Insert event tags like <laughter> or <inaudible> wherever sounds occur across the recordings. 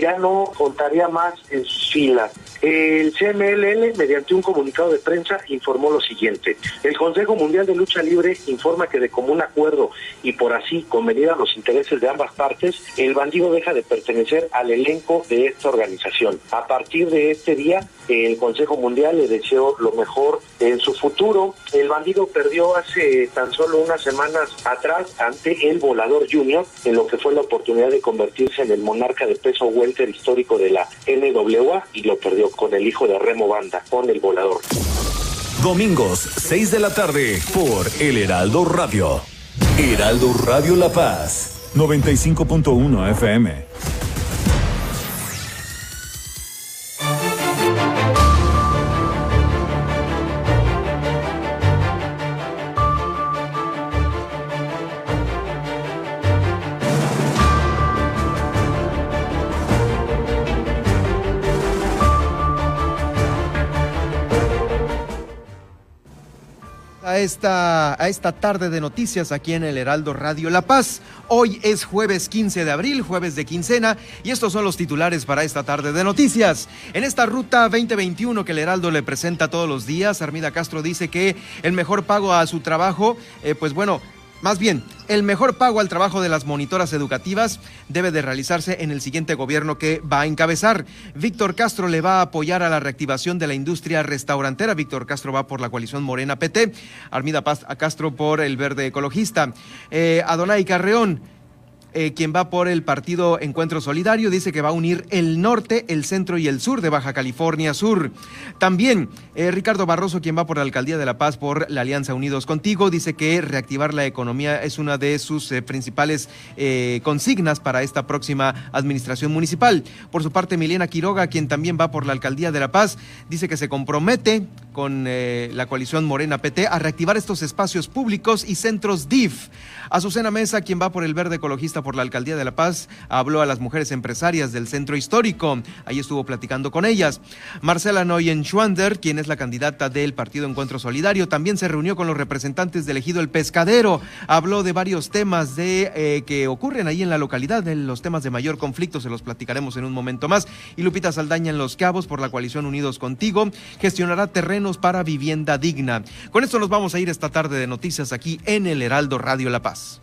ya no contaría más en sus filas. El CMLL, mediante un comunicado de prensa, informó lo siguiente. El Consejo Mundial de Lucha Libre informa que de común acuerdo y por así convenir a los intereses de ambas partes, el bandido deja de pertenecer al elenco de esta organización. A partir de este día, el Consejo Mundial le deseó lo mejor en su futuro. El bandido perdió hace tan solo unas semanas atrás ante el Volador Junior, en lo que fue la oportunidad de convertirse en el monarca de peso welter histórico de la NWA y lo perdió con el hijo de Remo Banda, con el Volador. Domingos, 6 de la tarde, por El Heraldo Radio. Heraldo Radio La Paz, 95.1 FM. A esta, a esta tarde de noticias aquí en el Heraldo Radio La Paz. Hoy es jueves 15 de abril, jueves de quincena, y estos son los titulares para esta tarde de noticias. En esta ruta 2021 que el Heraldo le presenta todos los días, Armida Castro dice que el mejor pago a su trabajo, eh, pues bueno, más bien, el mejor pago al trabajo de las monitoras educativas debe de realizarse en el siguiente gobierno que va a encabezar. Víctor Castro le va a apoyar a la reactivación de la industria restaurantera. Víctor Castro va por la coalición Morena PT. Armida Paz a Castro por el verde ecologista. Eh, Adonai Carreón eh, quien va por el partido Encuentro Solidario, dice que va a unir el norte, el centro y el sur de Baja California Sur. También eh, Ricardo Barroso, quien va por la Alcaldía de La Paz por la Alianza Unidos Contigo, dice que reactivar la economía es una de sus eh, principales consignas para esta próxima administración municipal. Por su parte, Milena Quiroga, quien también va por la Alcaldía de La Paz, dice que se compromete con la coalición Morena PT a reactivar estos espacios públicos y centros DIF. Azucena Mesa, quien va por el verde ecologista por la Alcaldía de La Paz, habló a las mujeres empresarias del centro histórico. Ahí estuvo platicando con ellas. Marcela Noyen-Schwander, quien es la candidata del Partido Encuentro Solidario, también se reunió con los representantes del ejido El Pescadero. Habló de varios temas de, eh, que ocurren ahí en la localidad, de los temas de mayor conflicto, se los platicaremos en un momento más. Y Lupita Saldaña en Los Cabos por la coalición Unidos Contigo gestionará terrenos para vivienda digna. Con esto nos vamos a ir esta tarde de noticias aquí en el Heraldo Radio La Paz.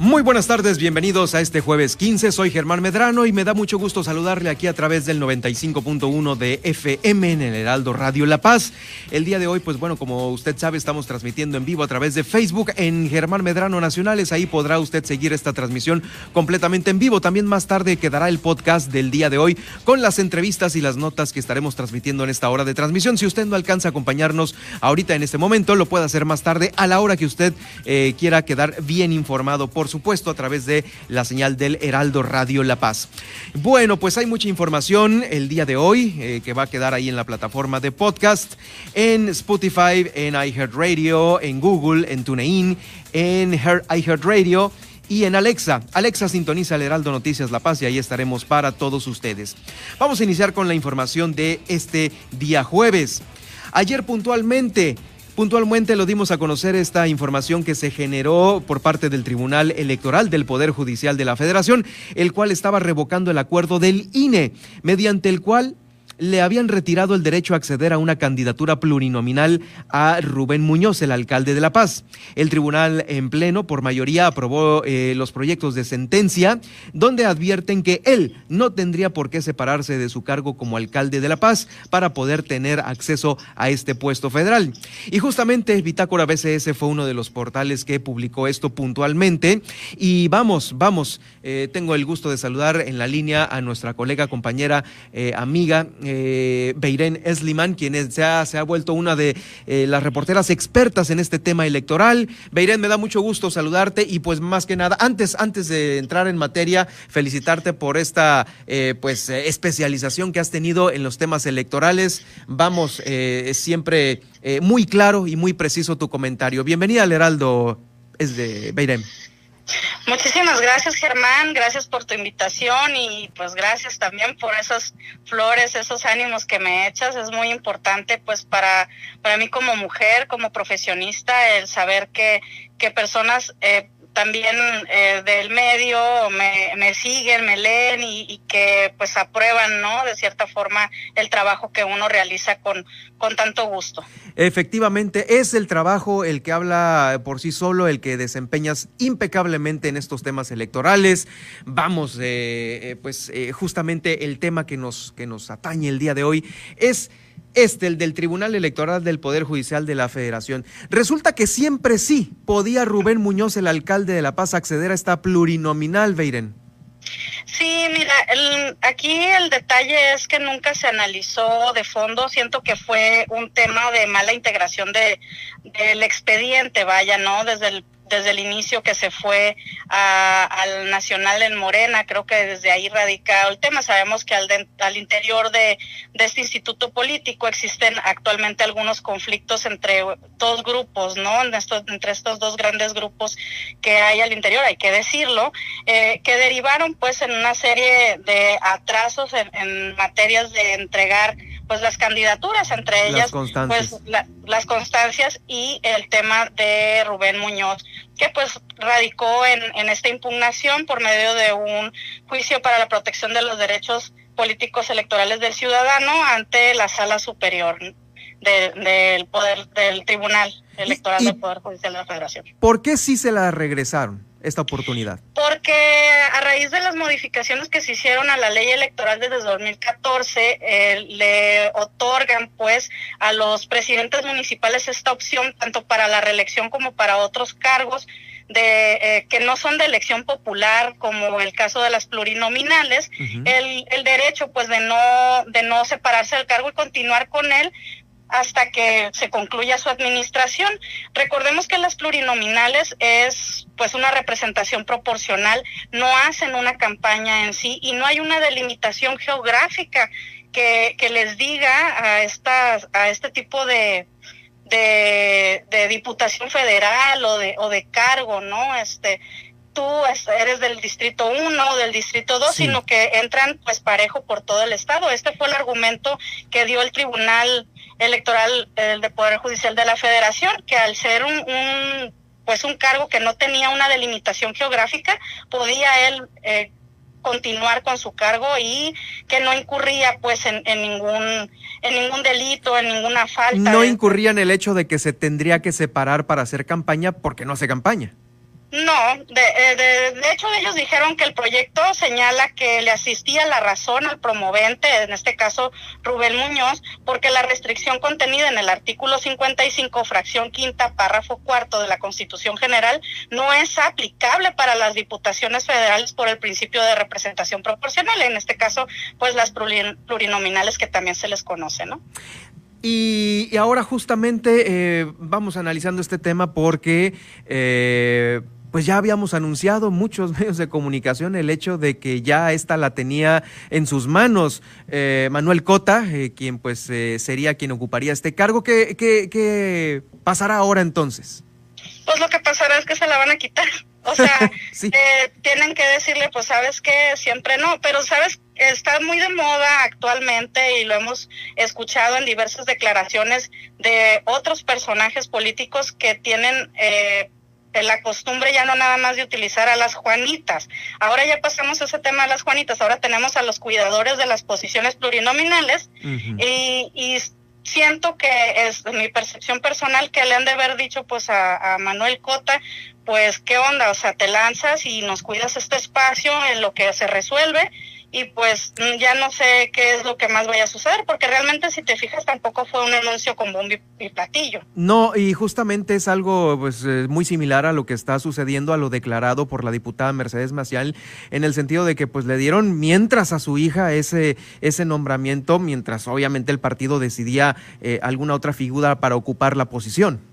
Muy buenas tardes, bienvenidos a este jueves 15. Soy Germán Medrano y me da mucho gusto saludarle aquí a través del 95.1 de FM en el Heraldo Radio La Paz. El día de hoy, pues bueno, como usted sabe, estamos transmitiendo en vivo a través de Facebook en Germán Medrano Nacionales. Ahí podrá usted seguir esta transmisión completamente en vivo. También más tarde quedará el podcast del día de hoy con las entrevistas y las notas que estaremos transmitiendo en esta hora de transmisión. Si usted no alcanza a acompañarnos ahorita en este momento, lo puede hacer más tarde a la hora que usted eh, quiera quedar bien informado por supuesto, a través de la señal del Heraldo Radio La Paz. Bueno, pues hay mucha información el día de hoy eh, que va a quedar ahí en la plataforma de podcast, en Spotify, en iHeartRadio, en Google, en TuneIn, en iHeartRadio y en Alexa. Alexa sintoniza el Heraldo Noticias La Paz y ahí estaremos para todos ustedes. Vamos a iniciar con la información de este día jueves. Ayer puntualmente Puntualmente lo dimos a conocer esta información que se generó por parte del Tribunal Electoral del Poder Judicial de la Federación, el cual estaba revocando el acuerdo del INE, mediante el cual le habían retirado el derecho a acceder a una candidatura plurinominal a Rubén Muñoz, el alcalde de La Paz. El tribunal en pleno, por mayoría, aprobó eh, los proyectos de sentencia, donde advierten que él no tendría por qué separarse de su cargo como alcalde de La Paz para poder tener acceso a este puesto federal. Y justamente Bitácora BCS fue uno de los portales que publicó esto puntualmente. Y vamos, vamos, eh, tengo el gusto de saludar en la línea a nuestra colega, compañera, eh, amiga, Beirén Esliman, quien se ha, se ha vuelto una de eh, las reporteras expertas en este tema electoral. Beirén, me da mucho gusto saludarte y pues más que nada, antes, antes de entrar en materia, felicitarte por esta eh, pues especialización que has tenido en los temas electorales. Vamos, siempre muy claro y muy preciso tu comentario. Bienvenida al Heraldo, es de Beirén. Muchísimas gracias Germán, gracias por tu invitación y pues gracias también por esas flores, esos ánimos que me echas. Es muy importante pues para, para mí como mujer, como profesionista, el saber que, que personas eh, también eh, del medio me, me, siguen, me leen y, que pues aprueban, ¿no? De cierta forma el trabajo que uno realiza con, con tanto gusto. Efectivamente, es el trabajo el que habla por sí solo, el que desempeñas impecablemente en estos temas electorales. Vamos, eh, eh, pues justamente el tema que nos, que nos atañe el día de hoy es este, el del Tribunal Electoral del Poder Judicial de la Federación. Resulta que siempre sí podía Rubén Muñoz, el alcalde de La Paz, acceder a esta plurinominal, Beiren. Sí, mira, aquí el detalle es que nunca se analizó de fondo. Siento que fue un tema de mala integración de, del expediente, vaya, ¿no? Desde el desde el inicio que se fue al Nacional en Morena, creo que desde ahí radica el tema. Sabemos que al, al interior de, este instituto político existen actualmente algunos conflictos entre dos grupos, ¿no? entre estos dos grandes grupos que hay al interior, hay que decirlo, eh, que derivaron pues en una serie de atrasos en, en materias de entregar pues las candidaturas, entre ellas pues las constancias y el tema de Rubén Muñoz, que pues radicó en, en esta impugnación por medio de un juicio para la protección de los derechos políticos electorales del ciudadano ante la sala superior del poder del Tribunal Electoral del Poder Judicial de la Federación. ¿Por qué sí se la regresaron? Esta oportunidad? Porque a raíz de las modificaciones que se hicieron a la ley electoral desde 2014, eh, le otorgan pues a los presidentes municipales esta opción tanto para la reelección como para otros cargos de eh, que no son de elección popular como el caso de las plurinominales el, el derecho pues de no de no separarse del cargo y continuar con él hasta que se concluya su administración. Recordemos que las plurinominales es pues una representación proporcional, no hacen una campaña en sí y no hay una delimitación geográfica que, que les diga a estas a este tipo de, de, de diputación federal o de o de cargo, ¿no? Este tú eres del distrito 1 o del distrito 2, sino que entran pues parejo por todo el estado. Este fue el argumento que dio el Tribunal Electoral el de Poder Judicial de la Federación, que al ser un, pues un cargo que no tenía una delimitación geográfica, podía él eh, continuar con su cargo y que no incurría pues en, en, ningún en ningún delito, en ninguna falta. No incurría en el hecho de que se tendría que separar para hacer campaña porque no hace campaña. No, de, eh, de, de, hecho ellos dijeron que el proyecto señala que le asistía la razón al promovente, en este caso Rubén Muñoz, porque la restricción contenida en el artículo 55, fracción quinta, párrafo cuarto de la Constitución General no es aplicable para las diputaciones federales por el principio de representación proporcional, en este caso, pues las plurinominales que también se les conoce, ¿no? Y, ahora justamente eh, vamos analizando este tema porque... Eh, pues ya habíamos anunciado muchos <laughs> medios de comunicación el hecho de que ya esta la tenía en sus manos eh, Manuel Cota, eh, quien pues eh, sería quien ocuparía este cargo. ¿Qué, qué, ¿Qué pasará ahora entonces? Pues lo que pasará es que se la van a quitar. <laughs> O sea, <laughs> eh, tienen que decirle, pues sabes que siempre no, pero sabes, está muy de moda actualmente y lo hemos escuchado en diversas declaraciones de otros personajes políticos que tienen eh, la costumbre ya no nada más de utilizar a las Juanitas. Ahora ya pasamos ese tema a las Juanitas, ahora tenemos a los cuidadores de las posiciones plurinominales y, y, siento que es mi percepción personal que le han de haber dicho pues a, a Manuel Cota, pues qué onda, o sea, te lanzas y nos cuidas este espacio en lo que se resuelve y pues mm, ya no sé qué es lo que más vaya a suceder, porque realmente si te fijas tampoco fue un anuncio con bombo y platillo. No, y justamente es algo pues eh, muy similar a lo que está sucediendo a lo declarado por la diputada Mercedes Macial, en el sentido de que pues le dieron mientras a su hija ese, ese nombramiento, mientras obviamente el partido decidía eh, alguna otra figura para ocupar la posición.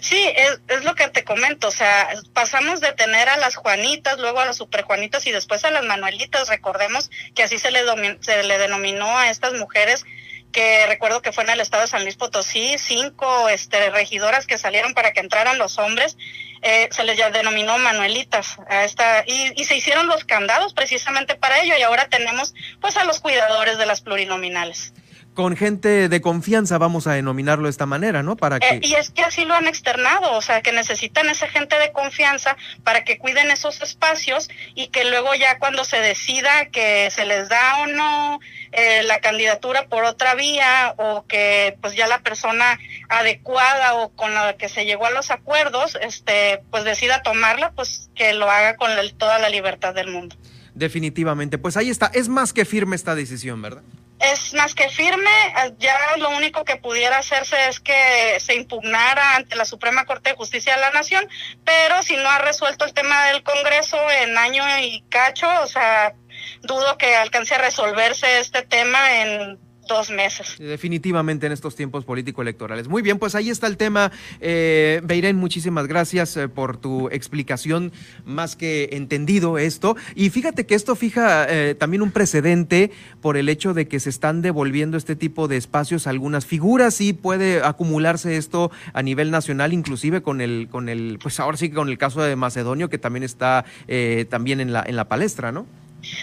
Sí, es, es, lo que te comento, o sea, pasamos de tener a las Juanitas, luego a las Super Juanitas y después a las Manuelitas, recordemos que así se le, se le denominó a estas mujeres que recuerdo que fue en el estado de San Luis Potosí, cinco este, regidoras que salieron para que entraran los hombres, eh, se les denominó Manuelitas a esta, y, y se hicieron los candados precisamente para ello y ahora tenemos pues a los cuidadores de las plurinominales con gente de confianza, vamos a denominarlo de esta manera, ¿no? Para que... Eh, y es que así lo han externado, o sea, que necesitan esa gente de confianza para que cuiden esos espacios y que luego ya cuando se decida que se les da o no eh, la candidatura por otra vía o que pues ya la persona adecuada o con la que se llegó a los acuerdos, este, pues decida tomarla, pues que lo haga con toda la libertad del mundo. Definitivamente, pues ahí está, es más que firme esta decisión, ¿verdad? Es más que firme, ya lo único que pudiera hacerse es que se impugnara ante la Suprema Corte de Justicia de la Nación, pero si no ha resuelto el tema del Congreso en año y cacho, o sea, dudo que alcance a resolverse este tema en dos meses. Definitivamente en estos tiempos político-electorales. Muy bien, pues ahí está el tema. Eh, Beirén, muchísimas gracias eh, por tu explicación, más que entendido esto. Y fíjate que esto fija eh, también un precedente por el hecho de que se están devolviendo este tipo de espacios a algunas figuras y puede acumularse esto a nivel nacional, inclusive con el, con el, pues ahora sí con el caso de Macedonio, que también está eh, también en la, en la palestra, ¿no?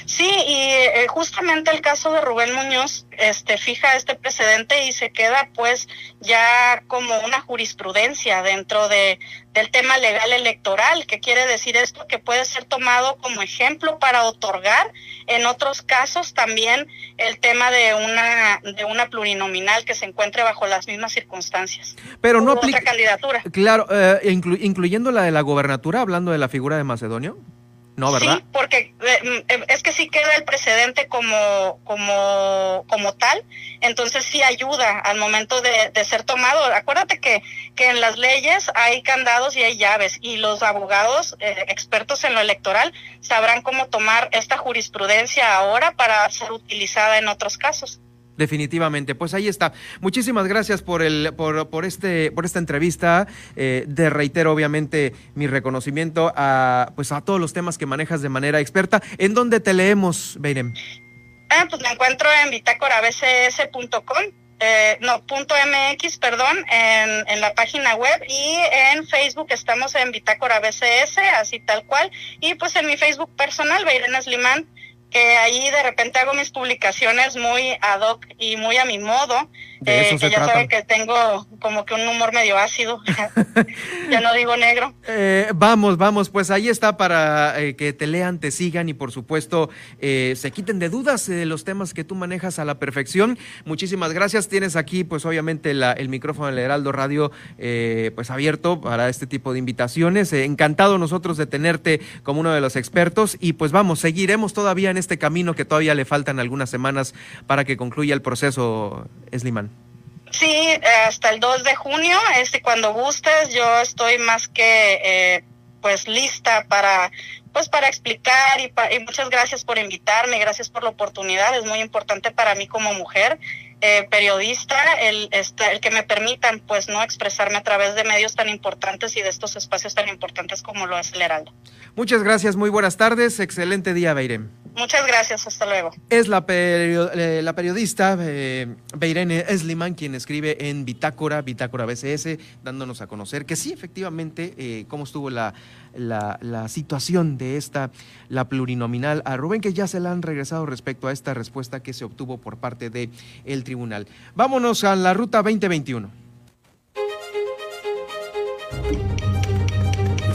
Sí, y eh, justamente el caso de Rubén Muñoz este, fija este precedente y se queda pues ya como una jurisprudencia dentro de, del tema legal electoral, que quiere decir esto que puede ser tomado como ejemplo para otorgar en otros casos también el tema de una de una plurinominal que se encuentre bajo las mismas circunstancias. Pero no aplica candidatura. Claro, eh, incluyendo la de la gobernatura, hablando de la figura de Macedonio. No, ¿verdad? Sí, porque eh, mm, es que sí queda el precedente como, como, como tal, entonces sí ayuda al momento de, de, ser tomado. Acuérdate que, que en las leyes hay candados y hay llaves, y los abogados eh, expertos en lo electoral sabrán cómo tomar esta jurisprudencia ahora para ser utilizada en otros casos. Definitivamente, pues ahí está. Muchísimas gracias por el, por, por este, por esta entrevista. Eh, de reitero, obviamente, mi reconocimiento a pues a todos los temas que manejas de manera experta. ¿En dónde te leemos, Beirem? Ah, pues me encuentro en bitácorabcs.com. Eh, no, punto MX, perdón, en, en, la página web y en Facebook estamos en Bitácora BCS, así tal cual. Y pues en mi Facebook personal, Beirena Slimán, que ahí de repente hago mis publicaciones muy ad hoc y muy a mi modo. Eh, que ya saben que tengo como que un humor medio ácido, <laughs> <laughs> ya no digo negro. Eh, vamos, vamos, pues ahí está para eh, que te lean, te sigan y por supuesto se quiten de dudas de los temas que tú manejas a la perfección. Muchísimas gracias. Tienes aquí pues obviamente el micrófono del Heraldo Radio pues abierto para este tipo de invitaciones. encantado nosotros de tenerte como uno de los expertos y pues vamos, seguiremos todavía en este camino que todavía le faltan algunas semanas para que concluya el proceso, Sliman. Sí, hasta el 2 de junio, este, cuando gustes, yo estoy más que eh, pues lista para pues para explicar y, y, muchas gracias por invitarme, gracias por la oportunidad, es muy importante para mí como mujer eh, periodista el, este, el que me permitan pues no expresarme a través de medios tan importantes y de estos espacios tan importantes como lo es el Heraldo. Muchas gracias, muy buenas tardes, excelente día, Beirem. Muchas gracias, hasta luego. Es la, eh, la periodista eh, Beirene Esliman quien escribe en Bitácora, Bitácora BCS, dándonos a conocer que sí, efectivamente, eh, cómo estuvo la, la, la, situación de esta, la plurinominal a Rubén, que ya se la han regresado respecto a esta respuesta que se obtuvo por parte del el tribunal. Vámonos a la ruta 2021.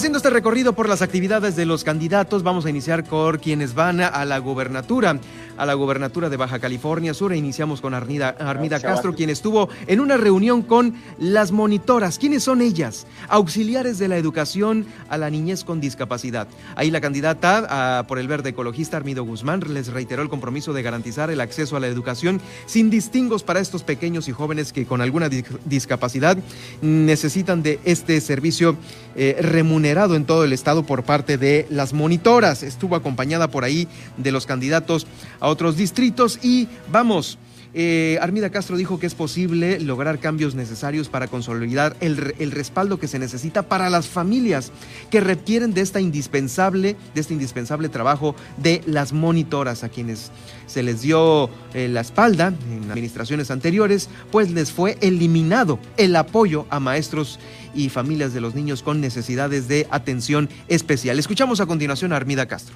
Haciendo este recorrido por las actividades de los candidatos, vamos a iniciar con quienes van a la gubernatura, a la gubernatura de Baja California Sur. E iniciamos con Armida, Castro, quien estuvo en una reunión con las monitoras. ¿Quiénes son ellas? Auxiliares de la educación a la niñez con discapacidad. Ahí la candidata por el verde ecologista Armido Guzmán les reiteró el compromiso de garantizar el acceso a la educación sin distingos para estos pequeños y jóvenes que con alguna discapacidad necesitan de este servicio eh, remunerado en todo el estado por parte de las monitoras. Estuvo acompañada por ahí de los candidatos a otros distritos y vamos. Eh, Armida Castro dijo que es posible lograr cambios necesarios para consolidar el, respaldo que se necesita para las familias que requieren de esta indispensable, de este indispensable trabajo de las monitoras a quienes se les dio eh, la espalda en administraciones anteriores, pues les fue eliminado el apoyo a maestros y familias de los niños con necesidades de atención especial. Escuchamos a continuación a Armida Castro.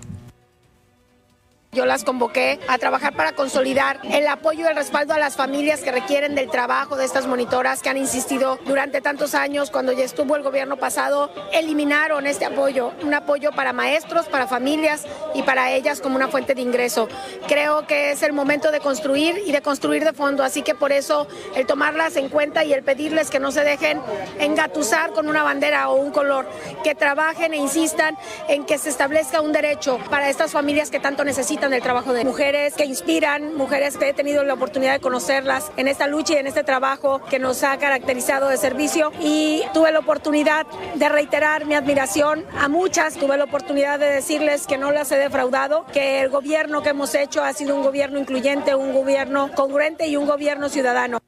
Yo las convoqué a trabajar para consolidar el apoyo y el respaldo a las familias que requieren del trabajo de estas monitoras que han insistido durante tantos años. Cuando ya estuvo el gobierno pasado, eliminaron este apoyo, un apoyo para maestros, para familias y para ellas como una fuente de ingreso. Creo que es el momento de construir y de construir de fondo, así que por eso el tomarlas en cuenta y el pedirles que no se dejen engatusar con una bandera o un color, que trabajen e insistan en que se establezca un derecho para estas familias que tanto necesitan el trabajo de mujeres que inspiran, mujeres que he tenido la oportunidad de conocerlas en esta lucha y en este trabajo que nos ha caracterizado de servicio y tuve la oportunidad de reiterar mi admiración a muchas, tuve la oportunidad de decirles que no las he defraudado, que el gobierno que hemos hecho ha sido un gobierno incluyente, un gobierno congruente y un gobierno ciudadano.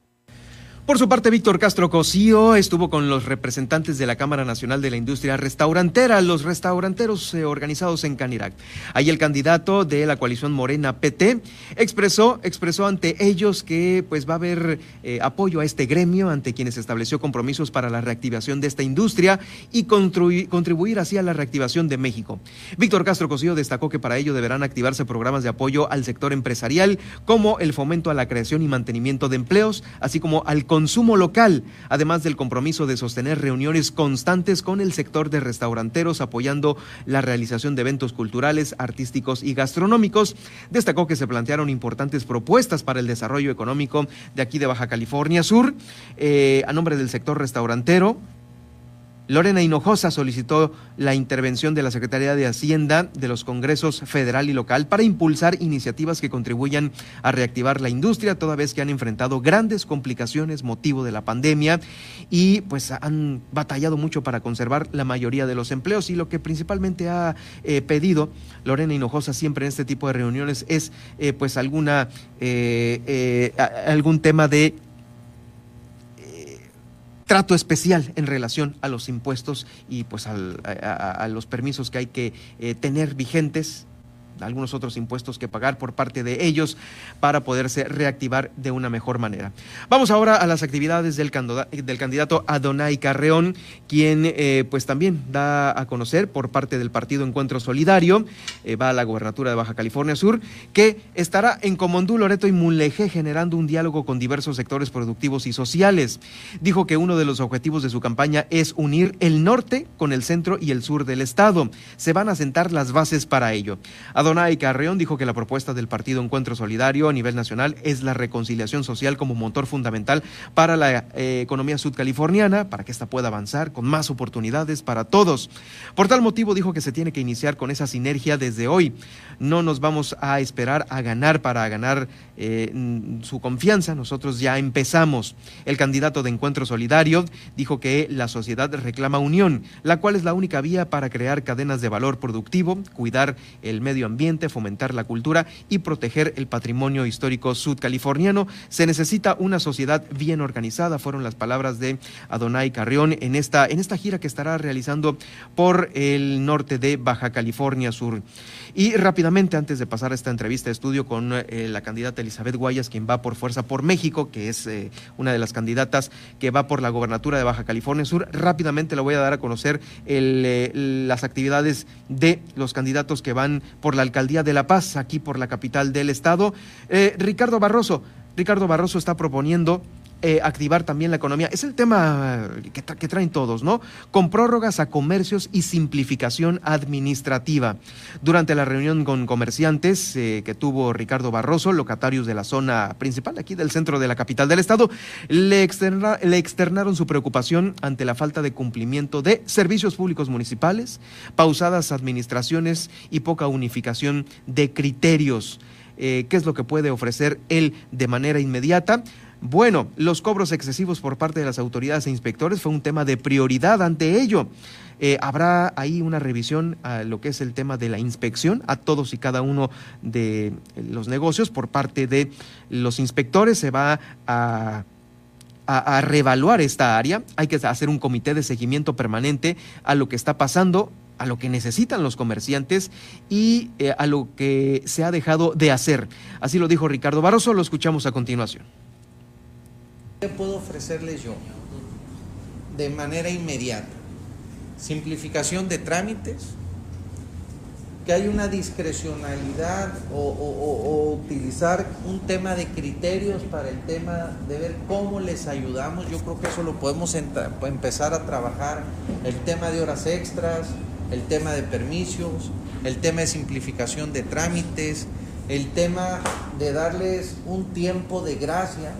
Por su parte, Víctor Castro Cosío estuvo con los representantes de la Cámara Nacional de la Industria Restaurantera, los restauranteros eh, organizados en Canirac. Ahí el candidato de la coalición Morena PT expresó, expresó ante ellos que pues va a haber eh, apoyo a este gremio, ante quienes estableció compromisos para la reactivación de esta industria y contribuir así a la reactivación de México. Víctor Castro Cosío destacó que para ello deberán activarse programas de apoyo al sector empresarial, como el fomento a la creación y mantenimiento de empleos, así como al consumo local, además del compromiso de sostener reuniones constantes con el sector de restauranteros apoyando la realización de eventos culturales, artísticos y gastronómicos. Destacó que se plantearon importantes propuestas para el desarrollo económico de aquí de Baja California Sur, eh, a nombre del sector restaurantero, Lorena Hinojosa solicitó la intervención de la Secretaría de Hacienda de los Congresos federal y local para impulsar iniciativas que contribuyan a reactivar la industria, toda vez que han enfrentado grandes complicaciones motivo de la pandemia y pues han batallado mucho para conservar la mayoría de los empleos. Y lo que principalmente ha eh, pedido Lorena Hinojosa siempre en este tipo de reuniones es eh, pues alguna eh, algún tema de trato especial en relación a los impuestos y pues a, los permisos que hay que eh, tener vigentes algunos otros impuestos que pagar por parte de ellos para poderse reactivar de una mejor manera. Vamos ahora a las actividades del, candidato Adonai Carreón, quien eh, pues también da a conocer por parte del Partido Encuentro Solidario, eh, va a la gobernatura de Baja California Sur, que estará en Comondú, Loreto y Mulegé generando un diálogo con diversos sectores productivos y sociales. Dijo que uno de los objetivos de su campaña es unir el norte con el centro y el sur del estado. Se van a sentar las bases para ello. Adonai Carreón dijo que la propuesta del Partido Encuentro Solidario a nivel nacional es la reconciliación social como motor fundamental para la eh, economía sudcaliforniana, para que ésta pueda avanzar con más oportunidades para todos. Por tal motivo dijo que se tiene que iniciar con esa sinergia desde hoy. No nos vamos a esperar a ganar para ganar eh, su confianza, nosotros ya empezamos. El candidato de Encuentro Solidario dijo que la sociedad reclama unión, la cual es la única vía para crear cadenas de valor productivo, cuidar el medio ambiente, fomentar la cultura y proteger el patrimonio histórico sudcaliforniano. Se necesita una sociedad bien organizada, fueron las palabras de Adonai Carrión en esta, en esta gira que estará realizando por el norte de Baja California Sur. Y rápidamente, antes de pasar a esta entrevista de estudio con eh, la candidata Elizabeth Guayas, quien va por Fuerza por México, que es eh, una de las candidatas que va por la gobernatura de Baja California Sur, rápidamente le voy a dar a conocer eh, las actividades de los candidatos que van por la alcaldía de La Paz, aquí por la capital del estado. Ricardo Barroso, Ricardo Barroso está proponiendo eh, activar también la economía. Es el tema que, traen todos, ¿no? Con prórrogas a comercios y simplificación administrativa. Durante la reunión con comerciantes eh, que tuvo Ricardo Barroso, locatarios de la zona principal aquí del centro de la capital del estado, le, externa, le externaron su preocupación ante la falta de cumplimiento de servicios públicos municipales, pausadas administraciones y poca unificación de criterios. Eh, ¿Qué es lo que puede ofrecer él de manera inmediata? Bueno, los cobros excesivos por parte de las autoridades e inspectores fue un tema de prioridad ante ello. Eh, habrá ahí una revisión a lo que es el tema de la inspección a todos y cada uno de los negocios por parte de los inspectores. Se va a a, reevaluar esta área, hay que hacer un comité de seguimiento permanente a lo que está pasando, a lo que necesitan los comerciantes y eh, a lo que se ha dejado de hacer. Así lo dijo Ricardo Barroso, lo escuchamos a continuación. ¿Qué puedo ofrecerles yo de manera inmediata? Simplificación de trámites, que hay una discrecionalidad o, utilizar un tema de criterios para el tema de ver cómo les ayudamos. Yo creo que eso lo podemos empezar a trabajar. El tema de horas extras, el tema de permisos, el tema de simplificación de trámites, el tema de darles un tiempo de gracia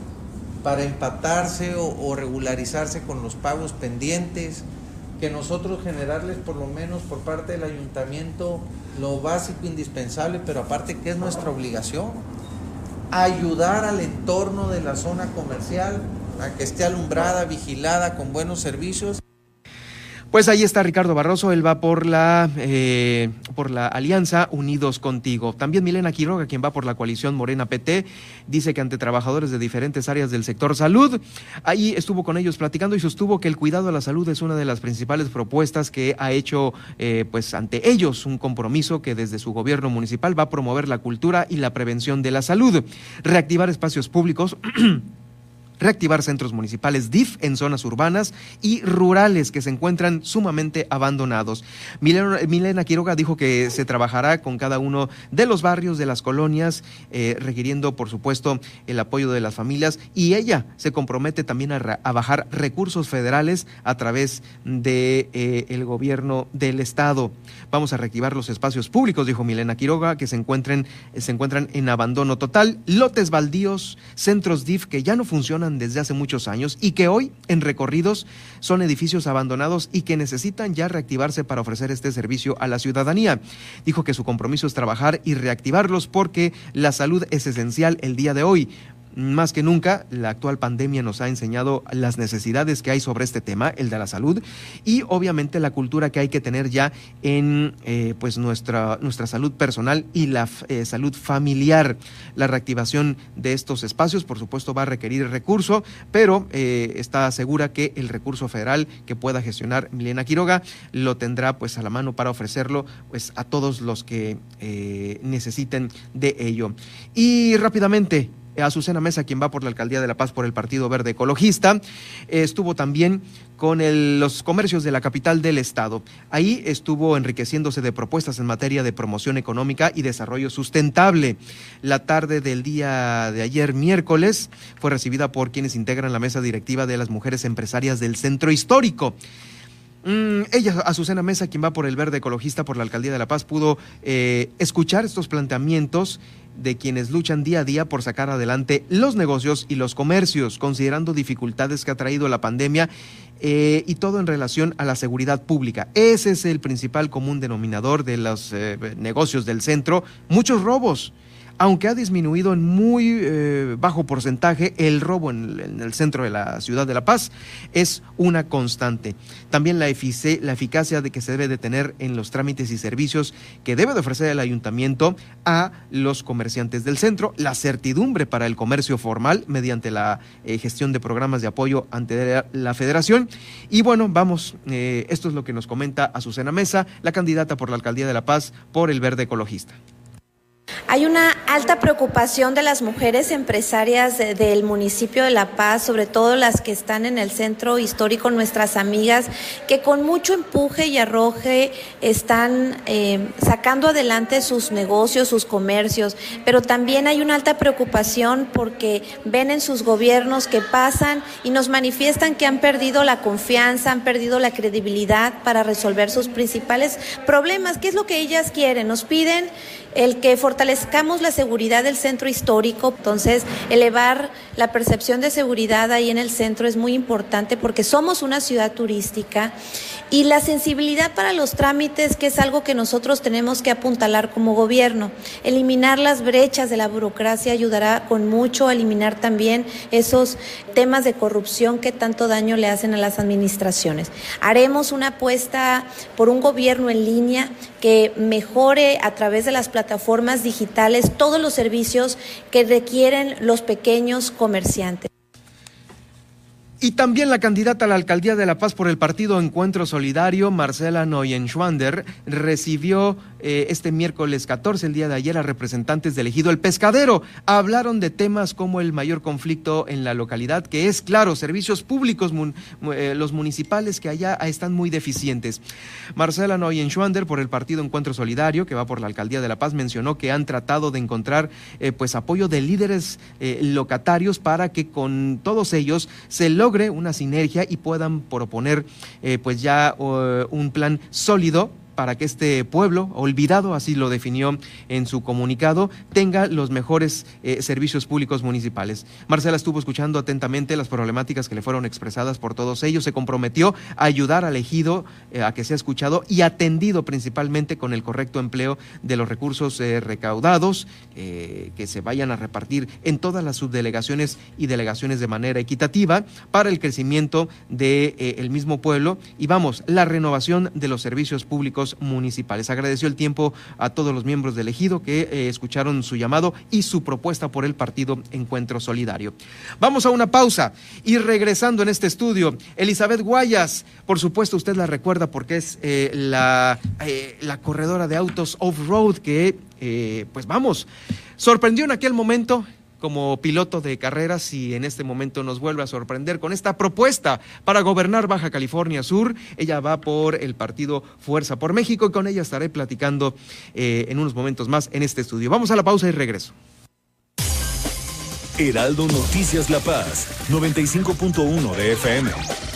para empatarse o, regularizarse con los pagos pendientes, que nosotros generarles por lo menos por parte del ayuntamiento lo básico, indispensable, pero aparte que es nuestra obligación, ayudar al entorno de la zona comercial a que esté alumbrada, vigilada, con buenos servicios. Pues ahí está Ricardo Barroso, él va por la, eh, por la alianza Unidos Contigo. También Milena Quiroga, quien va por la coalición Morena PT, dice que ante trabajadores de diferentes áreas del sector salud, ahí estuvo con ellos platicando y sostuvo que el cuidado a la salud es una de las principales propuestas que ha hecho eh, pues ante ellos un compromiso que desde su gobierno municipal va a promover la cultura y la prevención de la salud, reactivar espacios públicos. <clears throat> reactivar centros municipales DIF en zonas urbanas y rurales que se encuentran sumamente abandonados. Milena, Quiroga dijo que se trabajará con cada uno de los barrios de las colonias, eh, requiriendo, por supuesto, el apoyo de las familias y ella se compromete también a, bajar recursos federales a través del de, eh, gobierno del Estado. Vamos a reactivar los espacios públicos, dijo Milena Quiroga, que se encuentren, se encuentran en abandono total, lotes baldíos, centros DIF que ya no funcionan desde hace muchos años y que hoy en recorridos son edificios abandonados y que necesitan ya reactivarse para ofrecer este servicio a la ciudadanía. Dijo que su compromiso es trabajar y reactivarlos porque la salud es esencial el día de hoy. Más que nunca, la actual pandemia nos ha enseñado las necesidades que hay sobre este tema, el de la salud, y obviamente la cultura que hay que tener ya en eh, pues nuestra, nuestra salud personal y la eh, salud familiar. La reactivación de estos espacios, por supuesto, va a requerir recurso, pero eh, está segura que el recurso federal que pueda gestionar Milena Quiroga lo tendrá pues a la mano para ofrecerlo pues a todos los que necesiten de ello. Y rápidamente, Azucena Mesa, quien va por la alcaldía de La Paz por el Partido Verde Ecologista, estuvo también con los comercios de la capital del estado. Ahí estuvo enriqueciéndose de propuestas en materia de promoción económica y desarrollo sustentable. La tarde del día de ayer, miércoles, fue recibida por quienes integran la mesa directiva de las mujeres empresarias del centro histórico. Mm, ella, Azucena Mesa, quien va por el verde ecologista por la alcaldía de La Paz, pudo eh, escuchar estos planteamientos de quienes luchan día a día por sacar adelante los negocios y los comercios, considerando dificultades que ha traído la pandemia eh, y todo en relación a la seguridad pública. Ese es el principal común denominador de los eh, negocios del centro, muchos robos aunque ha disminuido en muy eh, bajo porcentaje, el robo en, el centro de la ciudad de La Paz es una constante. También la, eficacia de que se debe de tener en los trámites y servicios que debe de ofrecer el ayuntamiento a los comerciantes del centro, la certidumbre para el comercio formal mediante la eh, gestión de programas de apoyo ante la federación. Y bueno, vamos, eh, esto es lo que nos comenta Azucena Mesa, la candidata por la alcaldía de La Paz por el Verde Ecologista. Hay una alta preocupación de las mujeres empresarias del municipio de La Paz, sobre todo las que están en el centro histórico, nuestras amigas, que con mucho empuje y arroje están eh, sacando adelante sus negocios, sus comercios, pero también hay una alta preocupación porque ven en sus gobiernos que pasan y nos manifiestan que han perdido la confianza, han perdido la credibilidad para resolver sus principales problemas. ¿Qué es lo que ellas quieren? Nos piden el que fortalezcamos la seguridad del centro histórico, entonces elevar la percepción de seguridad ahí en el centro es muy importante porque somos una ciudad turística y la sensibilidad para los trámites, que es algo que nosotros tenemos que apuntalar como gobierno. Eliminar las brechas de la burocracia ayudará con mucho a eliminar también esos temas de corrupción que tanto daño le hacen a las administraciones. Haremos una apuesta por un gobierno en línea que mejore a través de las plataformas digitales todos los servicios que requieren los pequeños comerciantes. Y también la candidata a la alcaldía de La Paz por el partido Encuentro Solidario, Marcela Neuenschwander, recibió eh, este miércoles 14, el día de ayer, a representantes del ejido El Pescadero. Hablaron de temas como el mayor conflicto en la localidad, que es, claro, servicios públicos, eh, los municipales que allá están muy deficientes. Marcela Neuenschwander, por el partido Encuentro Solidario, que va por la alcaldía de La Paz, mencionó que han tratado de encontrar eh, pues apoyo de líderes locatarios para que con todos ellos se logre una sinergia y puedan proponer pues ya un plan sólido para que este pueblo, olvidado, así lo definió en su comunicado, tenga los mejores eh, servicios públicos municipales. Marcela estuvo escuchando atentamente las problemáticas que le fueron expresadas por todos ellos, se comprometió a ayudar al ejido eh, a que sea escuchado y atendido principalmente con el correcto empleo de los recursos eh, recaudados, que se vayan a repartir en todas las subdelegaciones y delegaciones de manera equitativa para el crecimiento del de, el mismo pueblo y vamos, la renovación de los servicios públicos municipales. Agradeció el tiempo a todos los miembros del ejido que eh, escucharon su llamado y su propuesta por el partido Encuentro Solidario. Vamos a una pausa y regresando en este estudio, Elizabeth Guayas, por supuesto usted la recuerda porque es eh, la, eh, la corredora de autos off-road que, pues vamos, sorprendió en aquel momento como piloto de carreras y en este momento nos vuelve a sorprender con esta propuesta para gobernar Baja California Sur. Ella va por el partido Fuerza por México y con ella estaré platicando eh, en unos momentos más en este estudio. Vamos a la pausa y regreso. Heraldo Noticias La Paz, 95.1 de FM.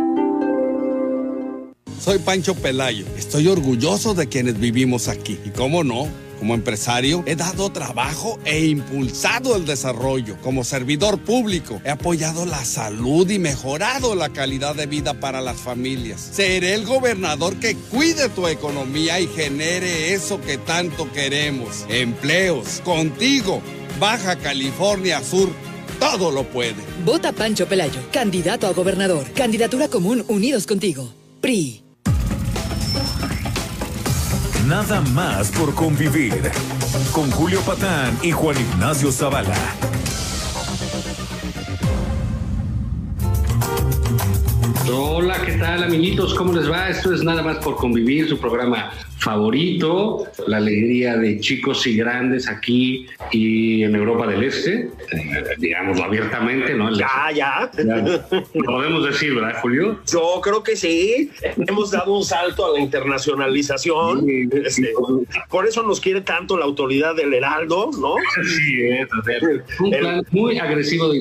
Soy Pancho Pelayo. Estoy orgulloso de quienes vivimos aquí. Y cómo no, como empresario he dado trabajo e impulsado el desarrollo. Como servidor público he apoyado la salud y mejorado la calidad de vida para las familias. Seré el gobernador que cuide tu economía y genere eso que tanto queremos. Empleos. Contigo. Baja California Sur todo lo puede. Vota Pancho Pelayo, candidato a gobernador. Candidatura común Unidos contigo. PRI. Nada más por convivir. Con Julio Patán y Juan Ignacio Zavala. Hola, ¿qué tal amiguitos? ¿Cómo les va? Esto es Nada más por convivir, su programa favorito, la alegría de chicos y grandes aquí y en Europa del Este, eh, digámoslo abiertamente, ¿no? Ya, ya. Lo podemos decir, ¿verdad, Julio? Yo creo que sí. Hemos dado un salto a la internacionalización. Este, por eso nos quiere tanto la autoridad del Heraldo, ¿no? Sí, es. un plan muy agresivo de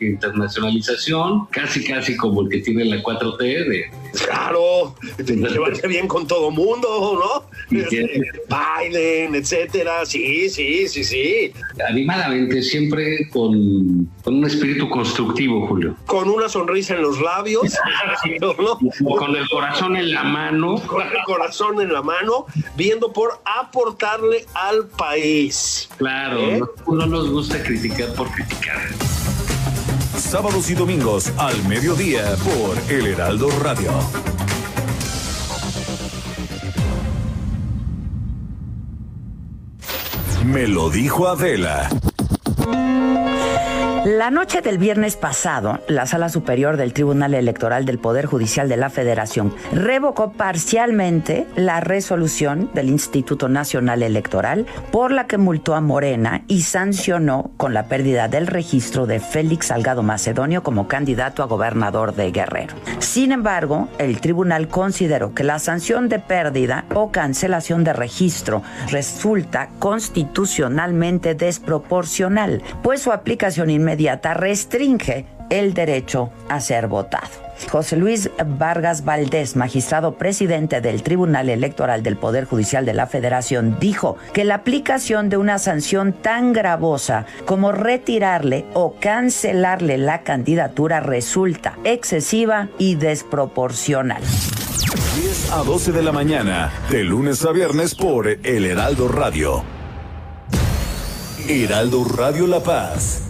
internacionalización, casi, casi como el que tiene la 4T. De, claro, llevarse bien con todo mundo, ¿no? ¿No? Este, Biden, etcétera. Sí, sí, sí, sí. Animadamente, siempre con, con un espíritu constructivo, Julio. Con una sonrisa en los labios. <laughs> <laughs> ¿no? Con el corazón en la mano. Con el corazón en la mano, viendo por aportarle al país. Claro, ¿Eh? no, no nos gusta criticar por criticar. Sábados y domingos al mediodía por El Heraldo Radio. Me lo dijo Adela. La noche del viernes pasado, la Sala Superior del Tribunal Electoral del Poder Judicial de la Federación revocó parcialmente la resolución del Instituto Nacional Electoral por la que multó a Morena y sancionó con la pérdida del registro de Félix Salgado Macedonio como candidato a gobernador de Guerrero. Sin embargo, el tribunal consideró que la sanción de pérdida o cancelación de registro resulta constitucionalmente desproporcional, pues su aplicación inmediata restringe el derecho a ser votado. José Luis Vargas Valdés, magistrado presidente del Tribunal Electoral del Poder Judicial de la Federación, dijo que la aplicación de una sanción tan gravosa como retirarle o cancelarle la candidatura resulta excesiva y desproporcional. 10 a 12 de la mañana, de lunes a viernes por El Heraldo Radio. Heraldo Radio La Paz.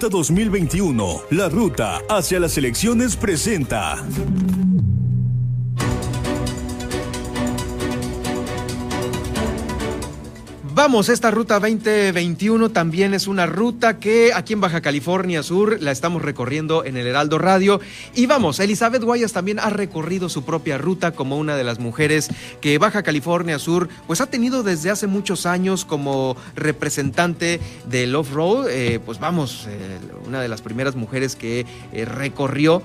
Ruta 2021, la ruta hacia las elecciones presenta. Vamos, esta ruta 2021 también es una ruta que aquí en Baja California Sur la estamos recorriendo en el Heraldo Radio. Y vamos, Elizabeth Guayas también ha recorrido su propia ruta como una de las mujeres que Baja California Sur pues ha tenido desde hace muchos años como representante del off-road. Eh, pues vamos, eh, una de las primeras mujeres que eh, recorrió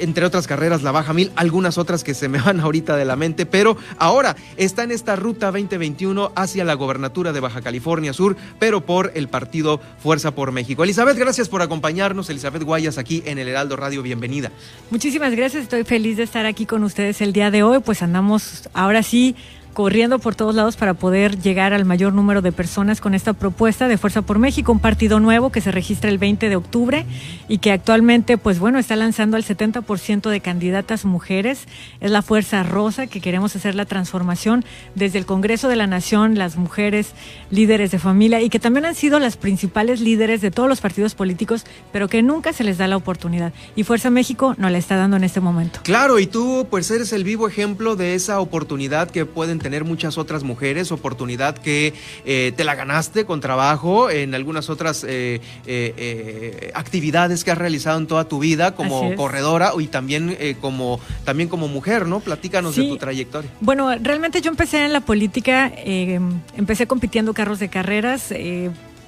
entre otras carreras, la Baja Mil, algunas otras que se me van ahorita de la mente, pero ahora está en esta ruta 2021 hacia la gobernatura de Baja California Sur, pero por el partido Fuerza por México. Elizabeth, gracias por acompañarnos. Elizabeth Guayas aquí en el Heraldo Radio, bienvenida. Muchísimas gracias, estoy feliz de estar aquí con ustedes el día de hoy, pues andamos ahora sí corriendo por todos lados para poder llegar al mayor número de personas con esta propuesta de Fuerza por México, un partido nuevo que se registra el 20 de octubre y que actualmente, pues bueno, está lanzando al 70% de candidatas mujeres. Es la Fuerza Rosa que queremos hacer la transformación desde el Congreso de la Nación, las mujeres líderes de familia y que también han sido las principales líderes de todos los partidos políticos, pero que nunca se les da la oportunidad. Y Fuerza México nos la está dando en este momento. Claro, y tú pues eres el vivo ejemplo de esa oportunidad que pueden tener muchas otras mujeres, oportunidad que eh, te la ganaste con trabajo en algunas otras eh, eh, actividades que has realizado en toda tu vida como corredora y también, como, también como mujer, ¿no? Platícanos de tu trayectoria. Bueno, realmente yo empecé en la política, empecé compitiendo carros de carreras,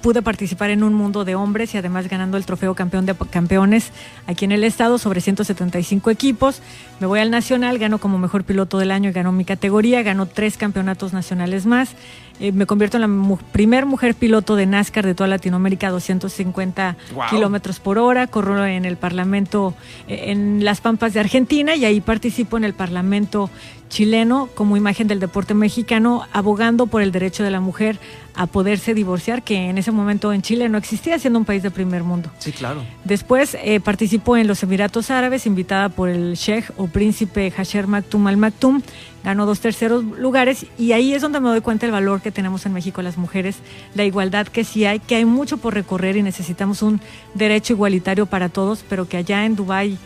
pude participar en un mundo de hombres y además ganando el trofeo campeón de campeones aquí en el estado sobre 175 equipos. Me voy al nacional, gano como mejor piloto del año y ganó mi categoría, ganó tres campeonatos nacionales más. Eh, me convierto en la mu- primer mujer piloto de NASCAR de toda Latinoamérica a 250 Guau. kilómetros por hora. Corro en el Parlamento eh, en Las Pampas de Argentina y ahí participo en el Parlamento chileno como imagen del deporte mexicano, abogando por el derecho de la mujer a poderse divorciar, que en ese momento en Chile no existía, siendo un país de primer mundo. Sí, claro. Después eh, participó en los Emiratos Árabes, invitada por el Sheikh o príncipe Hasher Maktoum Al Maktoum. Ganó dos terceros lugares y ahí es donde me doy cuenta el valor que tenemos en México las mujeres, la igualdad que sí hay, que hay mucho por recorrer y necesitamos un derecho igualitario para todos, pero que allá en Dubái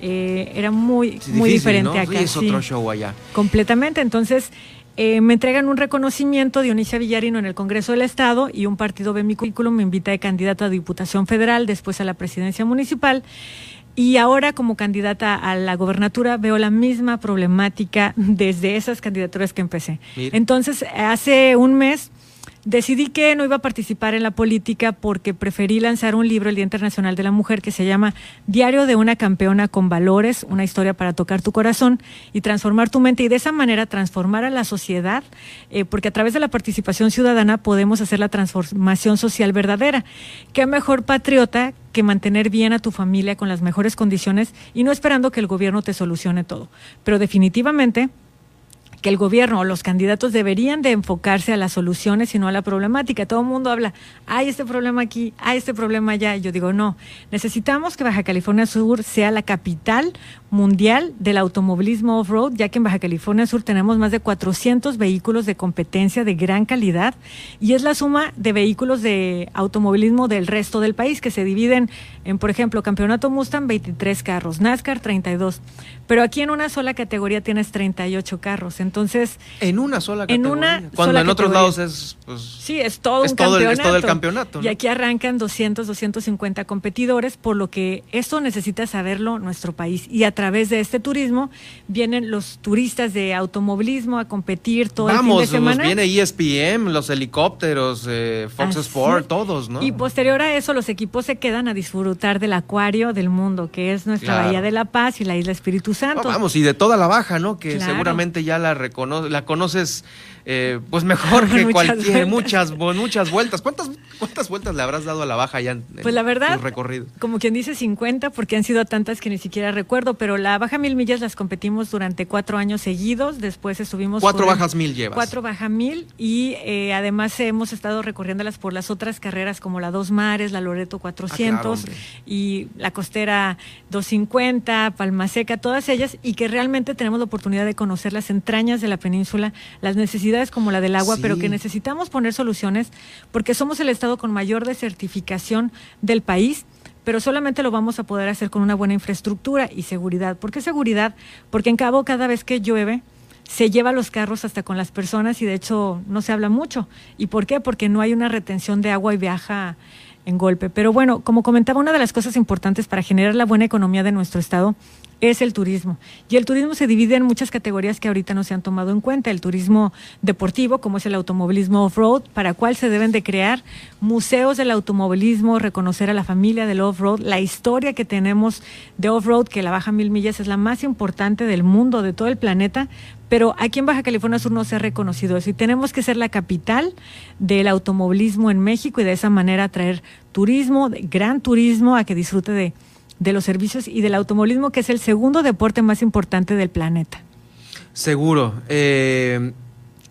eh, era muy, Sí, muy difícil, diferente ¿no? acá. Sí, es sí. otro show allá. Completamente. Entonces, eh, me entregan un reconocimiento, Dionisia Villarino, en el Congreso del Estado y un partido ve mi currículum, me invita de candidato a Diputación Federal, después a la presidencia municipal. Y ahora como candidata a la gobernatura veo la misma problemática desde esas candidaturas que empecé. Mira. Entonces, hace un mes decidí que no iba a participar en la política porque preferí lanzar un libro el Día Internacional de la Mujer que se llama Diario de una campeona con valores, una historia para tocar tu corazón y transformar tu mente y de esa manera transformar a la sociedad, eh, porque a través de la participación ciudadana podemos hacer la transformación social verdadera. ¿Qué mejor patriota que mantener bien a tu familia con las mejores condiciones y no esperando que el gobierno te solucione todo? Pero definitivamente que el gobierno o los candidatos deberían de enfocarse a las soluciones y no a la problemática. Todo el mundo habla, hay este problema aquí, hay este problema allá. Y yo digo, no, necesitamos que Baja California Sur sea la capital mundial del automovilismo off-road, ya que en Baja California Sur tenemos más de 400 vehículos de competencia de gran calidad y es la suma de vehículos de automovilismo del resto del país que se dividen en, por ejemplo, Campeonato Mustang 23 carros, NASCAR 32, pero aquí en una sola categoría tienes 38 carros, entonces En una sola En categoría. una Cuando sola en otros categoría. lados es. Pues, Sí, es todo es un todo el- es campeonato. todo el campeonato, Y aquí arrancan 200, 250 competidores, por lo que esto necesita saberlo nuestro país. Y a través de este turismo vienen los turistas de automovilismo a competir todo Vamos, el fin de nos semana. viene E ESPN, los helicópteros, eh, Fox Así Sport, todos, ¿no? Y posterior a eso, los equipos se quedan a disfrutar del acuario del mundo, que es nuestra Claro. Bahía de la Paz y la Isla Espíritu No, vamos, y de toda la baja, ¿no? Que Claro. seguramente ya la recono la conoces eh, pues mejor <laughs> que Muchas cualquier, vueltas. muchas, muchas vueltas. ¿Cuántas, ¿Cuántas vueltas le habrás dado a la baja ya en, Pues la verdad, tu recorrido? como quien dice 50, porque han sido tantas que ni siquiera recuerdo, pero la baja mil millas las competimos durante cuatro años seguidos, después estuvimos... Cuatro bajas mil llevas. Cuatro baja mil y eh, además hemos estado recorriéndolas por las otras carreras como la Dos Mares, la Loreto 400 hombre. y la Costera 250, Palma Seca, todas ellas y que realmente tenemos la oportunidad de conocer las entrañas de la península, las necesidades como la del agua, Sí. pero que necesitamos poner soluciones porque somos el estado con mayor desertificación del país pero solamente lo vamos a poder hacer con una buena infraestructura y seguridad. ¿Por qué seguridad? Porque en Cabo cada vez que llueve se lleva los carros hasta con las personas y de hecho no se habla mucho. ¿Y por qué? Porque no hay una retención de agua y viaja en golpe. Pero bueno, como comentaba, una de las cosas importantes para generar la buena economía de nuestro estado es el turismo. Y el turismo se divide en muchas categorías que ahorita no se han tomado en cuenta. El turismo deportivo, como es el automovilismo off-road, para cual se deben de crear museos del automovilismo, reconocer a la familia del off-road, la historia que tenemos de off-road, que la Baja Mil Millas es la más importante del mundo, de todo el planeta, pero aquí en Baja California Sur no se ha reconocido eso y tenemos que ser la capital del automovilismo en México y de esa manera atraer turismo, gran turismo, a que disfrute de, de los servicios y del automovilismo, que es el segundo deporte más importante del planeta. Seguro. Eh,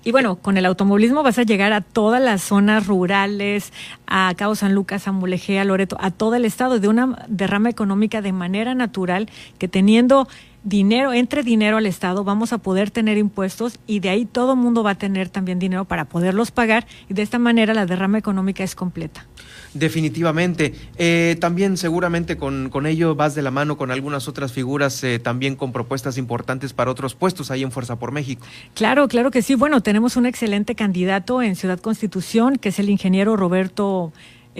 Y bueno, con el automovilismo vas a llegar a todas las zonas rurales, a Cabo San Lucas, a Mulegé, a Loreto, a todo el estado, de una derrama económica de manera natural, que teniendo dinero, entre dinero al estado, vamos a poder tener impuestos y de ahí todo el mundo va a tener también dinero para poderlos pagar y de esta manera la derrama económica es completa. Definitivamente. Eh, también seguramente con, con ello vas de la mano con algunas otras figuras, eh, también con propuestas importantes para otros puestos ahí en Fuerza por México. Claro, claro que sí. Bueno, tenemos un excelente candidato en Ciudad Constitución, que es el ingeniero Roberto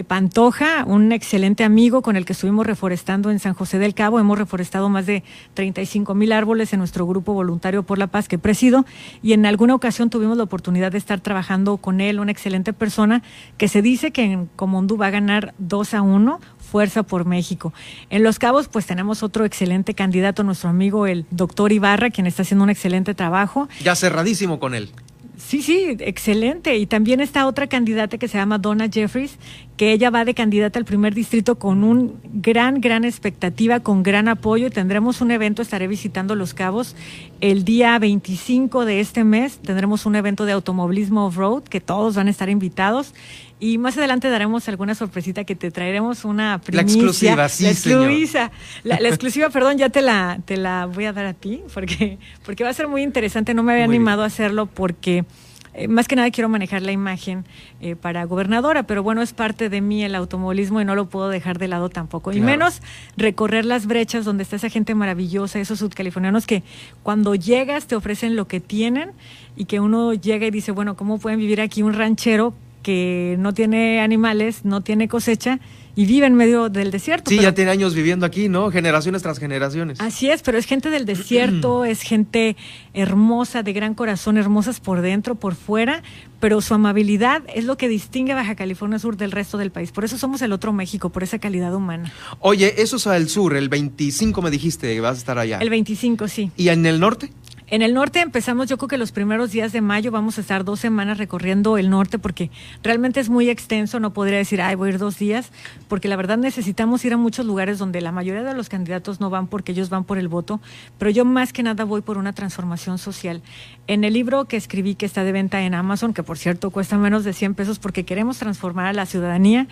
Pantoja, un excelente amigo con el que estuvimos reforestando en San José del Cabo. Hemos reforestado más de 35 mil árboles en nuestro grupo voluntario por la paz que presido y en alguna ocasión tuvimos la oportunidad de estar trabajando con él, una excelente persona que se dice que en Comondú va a ganar 2 a 1. Fuerza por México. En Los Cabos, pues tenemos otro excelente candidato, nuestro amigo el doctor Ibarra, quien está haciendo un excelente trabajo. Ya cerradísimo con él. Sí, sí, excelente. Y también está otra candidata que se llama Donna Jeffries, que ella va de candidata al primer distrito con un gran, gran expectativa, con gran apoyo. Tendremos un evento, estaré visitando Los Cabos el día 25 de este mes. Tendremos un evento de automovilismo off-road, que todos van a estar invitados. Y más adelante daremos alguna sorpresita que te traeremos una primicia. exclusiva, sí, La señor. exclusiva, la, la <laughs> exclusiva, perdón, ya te la, te la voy a dar a ti, porque, porque va a ser muy interesante. No me había Muy bien. animado a hacerlo porque eh, más que nada quiero manejar la imagen eh, para gobernadora, pero bueno, es parte de mí el automovilismo y no lo puedo dejar de lado tampoco. Y menos recorrer las brechas donde está esa gente maravillosa, esos sudcalifornianos que cuando llegas te ofrecen lo que tienen y que uno llega y dice, bueno, ¿cómo pueden vivir aquí un ranchero que no tiene animales, no tiene cosecha? y vive en medio del desierto. Sí, ya tiene años viviendo aquí, ¿no? Generaciones tras generaciones. Así es, pero es gente del desierto, <clears throat> es gente hermosa, de gran corazón, hermosas por dentro, por fuera, pero su amabilidad es lo que distingue a Baja California Sur del resto del país. Por eso somos el otro México, por esa calidad humana. Oye, eso es al sur, el 25 me dijiste que vas a estar allá. El 25, sí. ¿Y en el norte? En el norte empezamos, yo creo que los primeros días de mayo vamos a estar dos semanas recorriendo el norte porque realmente es muy extenso, no podría decir, ay, voy a ir dos días, porque la verdad necesitamos ir a muchos lugares donde la mayoría de los candidatos no van porque ellos van por el voto, pero yo más que nada voy por una transformación social. En el libro que escribí que está de venta en Amazon, que por cierto cuesta menos de 100 pesos porque queremos transformar a la ciudadanía,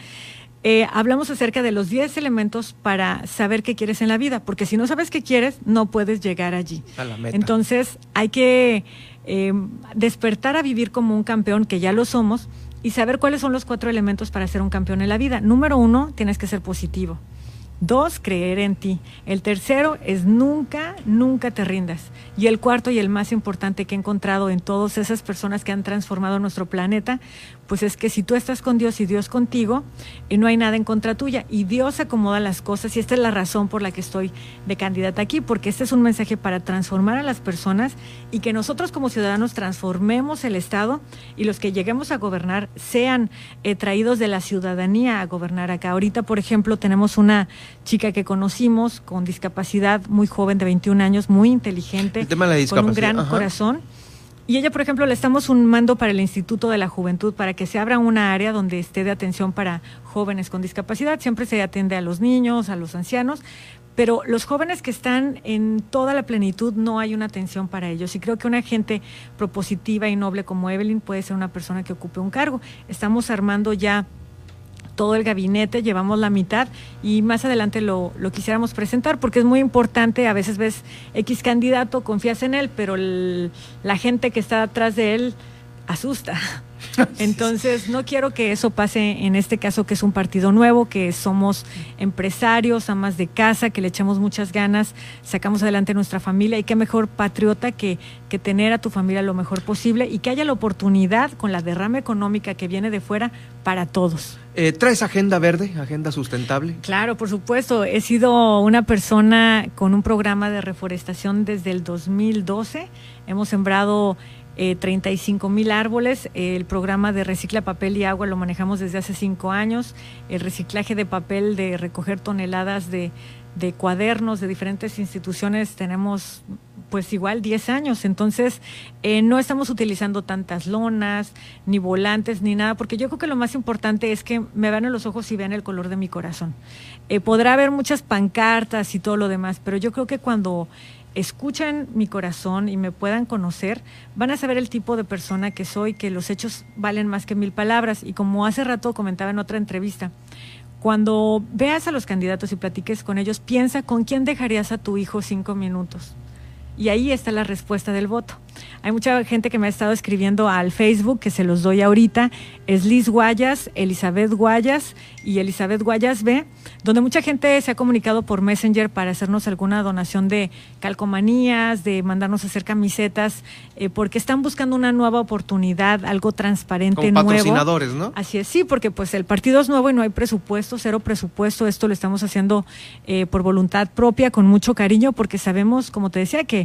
eh, hablamos acerca de los 10 elementos para saber qué quieres en la vida, porque si no sabes qué quieres, no puedes llegar allí. Entonces, hay que eh, despertar a vivir como un campeón, que ya lo somos, y saber cuáles son los cuatro elementos para ser un campeón en la vida. Número uno, tienes que ser positivo. Dos, creer en ti. El tercero es nunca, nunca te rindas. Y el cuarto y el más importante que he encontrado en todas esas personas que han transformado nuestro planeta pues es que si tú estás con Dios y Dios contigo, eh, no hay nada en contra tuya. Y Dios acomoda las cosas y esta es la razón por la que estoy de candidata aquí, porque este es un mensaje para transformar a las personas y que nosotros como ciudadanos transformemos el Estado y los que lleguemos a gobernar sean eh, traídos de la ciudadanía a gobernar acá. Ahorita, por ejemplo, tenemos una chica que conocimos con discapacidad muy joven de 21 años, muy inteligente, con un gran corazón y ella, por ejemplo, le estamos sumando para el Instituto de la Juventud para que se abra una área donde esté de atención para jóvenes con discapacidad. Siempre se atiende a los niños, a los ancianos, pero los jóvenes que están en toda la plenitud no hay una atención para ellos. Y creo que una gente propositiva y noble como Evelyn puede ser una persona que ocupe un cargo. Estamos armando ya todo el gabinete, llevamos la mitad y más adelante lo, quisiéramos presentar porque es muy importante, a veces ves X candidato, confías en él, pero la gente que está atrás de él asusta. <laughs> Entonces, no quiero que eso pase en este caso, que es un partido nuevo, que somos empresarios, amas de casa, que le echamos muchas ganas, sacamos adelante nuestra familia y qué mejor patriota que, que tener a tu familia lo mejor posible y que haya la oportunidad con la derrama económica que viene de fuera para todos. Eh, ¿Traes agenda verde, agenda sustentable? Claro, por supuesto. He sido una persona con un programa de reforestación desde el 2012. Hemos sembrado eh, 35 mil árboles. El programa de recicla papel y agua lo manejamos desde hace cinco años. El reciclaje de papel de recoger toneladas de, de cuadernos de diferentes instituciones tenemos pues igual 10 años. Entonces, eh, no estamos utilizando tantas lonas, ni volantes, ni nada, porque yo creo que lo más importante es que me vean en los ojos y vean el color de mi corazón. Eh, podrá haber muchas pancartas y todo lo demás, pero yo creo que cuando escuchan mi corazón y me puedan conocer, van a saber el tipo de persona que soy, que los hechos valen más que mil palabras. Y como hace rato comentaba en otra entrevista, cuando veas a los candidatos y platiques con ellos, piensa con quién dejarías a tu hijo cinco minutos. Y ahí está la respuesta del voto. Hay mucha gente que me ha estado escribiendo al Facebook, que se los doy ahorita. Es Liz Guayas, Elizabeth Guayas y Elizabeth Guayas B, donde mucha gente se ha comunicado por Messenger para hacernos alguna donación de calcomanías, de mandarnos a hacer camisetas, eh, porque están buscando una nueva oportunidad, algo transparente, Como patrocinadores, ¿no? Así es, sí, porque pues el partido es nuevo y no hay presupuesto, cero presupuesto. Esto lo estamos haciendo eh, por voluntad propia, con mucho cariño, porque sabemos, como te decía, que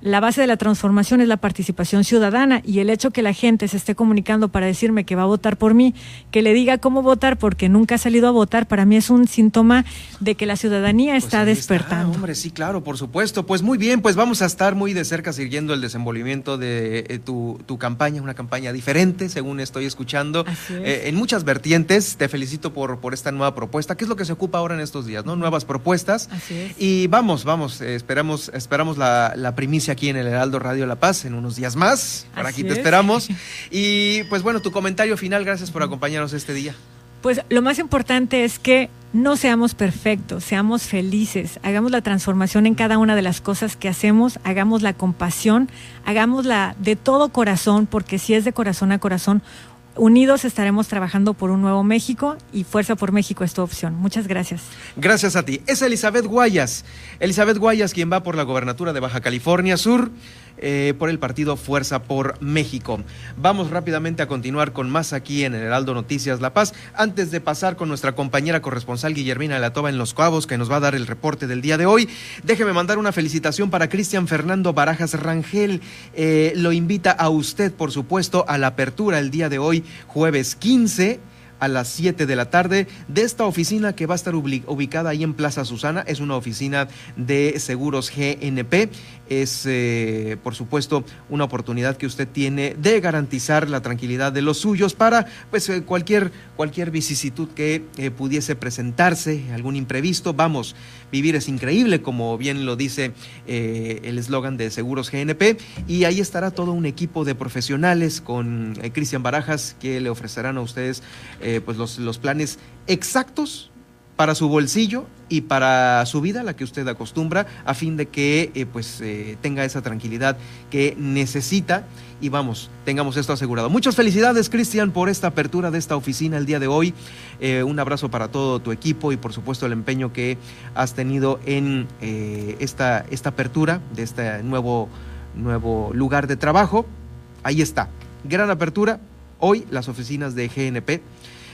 la base de la transformación es la participación ciudadana y el hecho que la gente se esté comunicando para decirme que va a votar por mí, que le diga cómo votar porque nunca ha salido a votar, para mí es un síntoma de que la ciudadanía pues está despertando. hombre, sí, claro, por supuesto. Pues muy bien, pues vamos a estar muy de cerca siguiendo el desenvolvimiento de eh, tu, campaña, una campaña diferente, según estoy escuchando, eh, en muchas vertientes. Te felicito por, por esta nueva propuesta. ¿Qué es lo que se ocupa ahora en estos días? ¿no? Nuevas propuestas. Así es. Y vamos, vamos, eh, esperamos, esperamos la, la primicia aquí en el Heraldo Radio La Paz en unos días más. Por aquí te esperamos. <laughs> Y pues bueno, tu comentario final, gracias por acompañarnos este día. Pues lo más importante es que no seamos perfectos, seamos felices, hagamos la transformación en cada una de las cosas que hacemos, hagamos la compasión, hagámosla de todo corazón, porque si es de corazón a corazón, unidos estaremos trabajando por un nuevo México y Fuerza por México es tu opción. Muchas gracias. Gracias a ti. Es Elizabeth Guayas. Elizabeth Guayas, quien va por la gobernatura de Baja California Sur. Eh, por el partido Fuerza por México. Vamos rápidamente a continuar con más aquí en el Heraldo Noticias La Paz. Antes de pasar con nuestra compañera corresponsal Guillermina Latoba en Los Cabos, que nos va a dar el reporte del día de hoy, déjeme mandar una felicitación para Cristian Fernando Barajas Rangel. Eh, lo invita a usted, por supuesto, a la apertura el día de hoy, jueves 15 a las 7 de la tarde de esta oficina que va a estar ubicada ahí en Plaza Susana. Es una oficina de seguros GNP. Es, eh, por supuesto, una oportunidad que usted tiene de garantizar la tranquilidad de los suyos para pues, eh, cualquier, cualquier vicisitud que eh, pudiese presentarse, algún imprevisto. Vamos, vivir es increíble, como bien lo dice el eslogan de Seguros GNP. Y ahí estará todo un equipo de profesionales con Cristian Barajas que le ofrecerán a ustedes eh, pues los, los planes exactos para su bolsillo y para su vida, la que usted acostumbra, a fin de que eh, pues eh, tenga esa tranquilidad que necesita y vamos, tengamos esto asegurado. Muchas felicidades, Cristian, por esta apertura de esta oficina el día de hoy. un abrazo para todo tu equipo y por supuesto el empeño que has tenido en esta, esta apertura de este nuevo, nuevo lugar de trabajo. Ahí está, gran apertura. Hoy las oficinas de GNP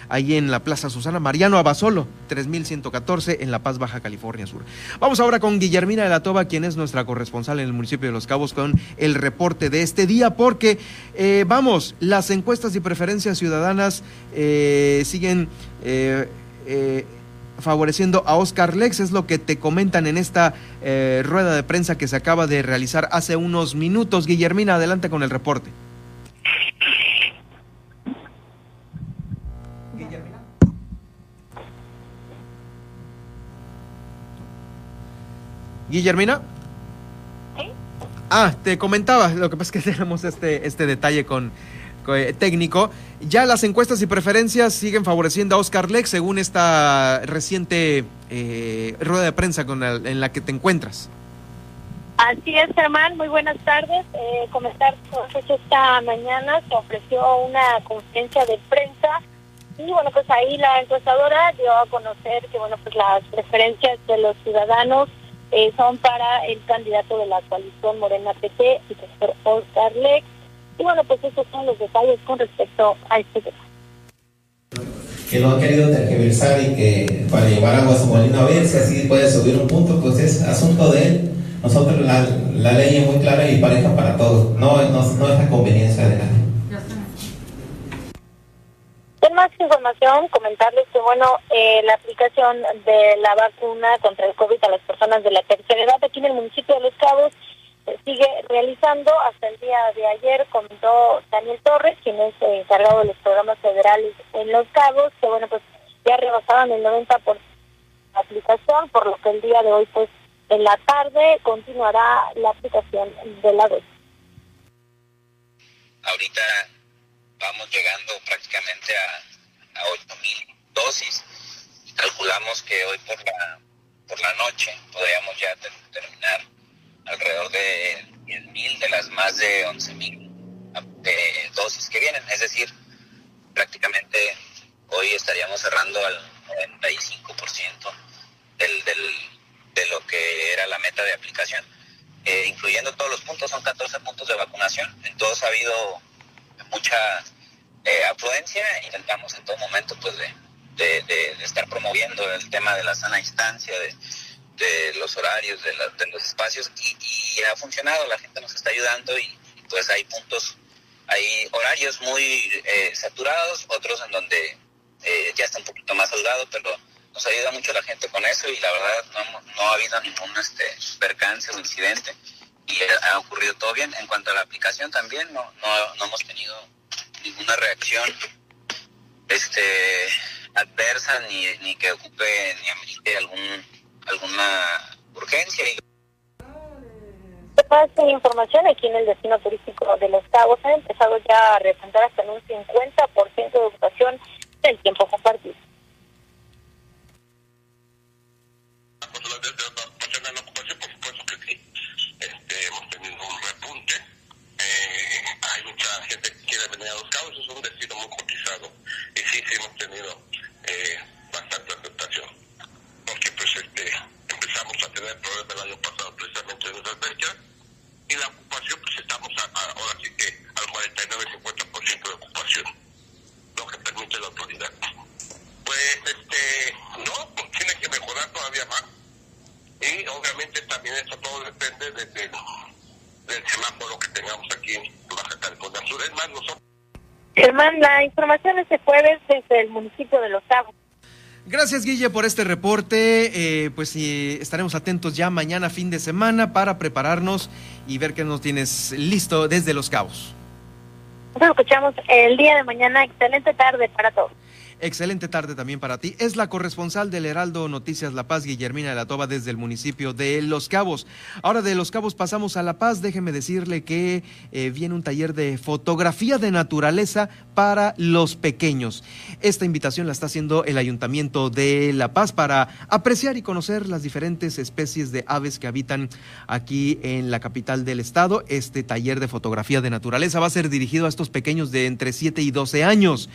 ahí en la Plaza Susana Mariano Abasolo, 3114 en La Paz, Baja California Sur. Vamos ahora con Guillermina de la Toba, quien es nuestra corresponsal en el municipio de Los Cabos, con el reporte de este día, porque eh, vamos, las encuestas y preferencias ciudadanas eh, siguen... Eh, favoreciendo a Oscar Lex, es lo que te comentan en esta rueda de prensa que se acaba de realizar hace unos minutos. Guillermina, adelante con el reporte. Guillermina. ¿Sí? Ah, te comentaba, lo que pasa es que <laughs> tenemos este, este detalle con, eh, técnico. Ya las encuestas y preferencias siguen favoreciendo a Oscar Lex según esta reciente eh, rueda de prensa con en la que te encuentras. Así es, Germán. Muy buenas tardes. Eh, comentar pues esta mañana se ofreció una conferencia de prensa y bueno, pues ahí la encuestadora dio a conocer que bueno, pues las preferencias de los ciudadanos eh, son para el candidato de la coalición Morena PT, el doctor Oscar Lex. Y bueno, pues esos son los detalles con respecto a este tema. Que no ha querido tergiversar y que para llevar agua a su molino a ver si así puede subir un punto, pues es asunto de él. Nosotros la, la ley es muy clara y pareja para todos, no, no, no es la conveniencia de nadie. En más información, comentarles que, bueno, eh, la aplicación de la vacuna contra el COVID a las personas de la tercera edad aquí en el municipio de Los Cabos sigue realizando. Hasta el día de ayer comentó Daniel Torres, quien es encargado de los programas federales en Los Cabos, que, bueno, pues ya rebasaban el 90% por aplicación, por lo que el día de hoy, pues en la tarde, continuará la aplicación de la dosis. Ahorita vamos llegando prácticamente a, a 8.000 dosis. Calculamos que hoy por la, por la noche podríamos ya terminar alrededor de 10.000 de las más de 11.000 de dosis que vienen. Es decir, prácticamente hoy estaríamos cerrando al 95% del, del, de lo que era la meta de aplicación. Eh, incluyendo todos los puntos, son 14 puntos de vacunación. En todos ha habido mucha eh, afluencia, intentamos en todo momento pues de, estar promoviendo el tema de la sana distancia, de, los horarios, de, los espacios y, ha funcionado, la gente nos está ayudando y, pues hay puntos, hay horarios muy eh, saturados, otros en donde eh, ya está un poquito más saludado, pero nos ayuda mucho la gente con eso y la verdad no, no ha habido ningún este, percance o incidente y ha, ocurrido todo bien. En cuanto a la aplicación también, no, no, no hemos tenido ninguna reacción este adversa ni, ni que ocupe ni amerite algún alguna urgencia. Pasa información aquí en el destino turístico de Los Cabos han empezado ya a representar hasta en un 50% de ocupación del tiempo compartido. A Los Cabos es un destino muy cotizado y sí, sí hemos tenido eh, bastante aceptación. Porque pues este empezamos a tener problemas el año pasado precisamente en esa fecha y la ocupación pues Germán, la información este jueves desde el municipio de Los Cabos. Gracias, Guille, por este reporte. Eh, pues sí, estaremos atentos ya mañana, fin de semana, para prepararnos y ver qué nos tienes listo desde Los Cabos. Nos escuchamos el día de mañana. Excelente tarde para todos. Excelente tarde también para ti. Es la corresponsal del Heraldo Noticias La Paz, Guillermina de la Toba, desde el municipio de Los Cabos. Ahora de Los Cabos pasamos a La Paz. Déjeme decirle que eh, viene un taller de fotografía de naturaleza para los pequeños. Esta invitación la está haciendo el Ayuntamiento de La Paz para apreciar y conocer las diferentes especies de aves que habitan aquí en la capital del estado. Este taller de fotografía de naturaleza va a ser dirigido a estos pequeños de entre 7 y 12 años.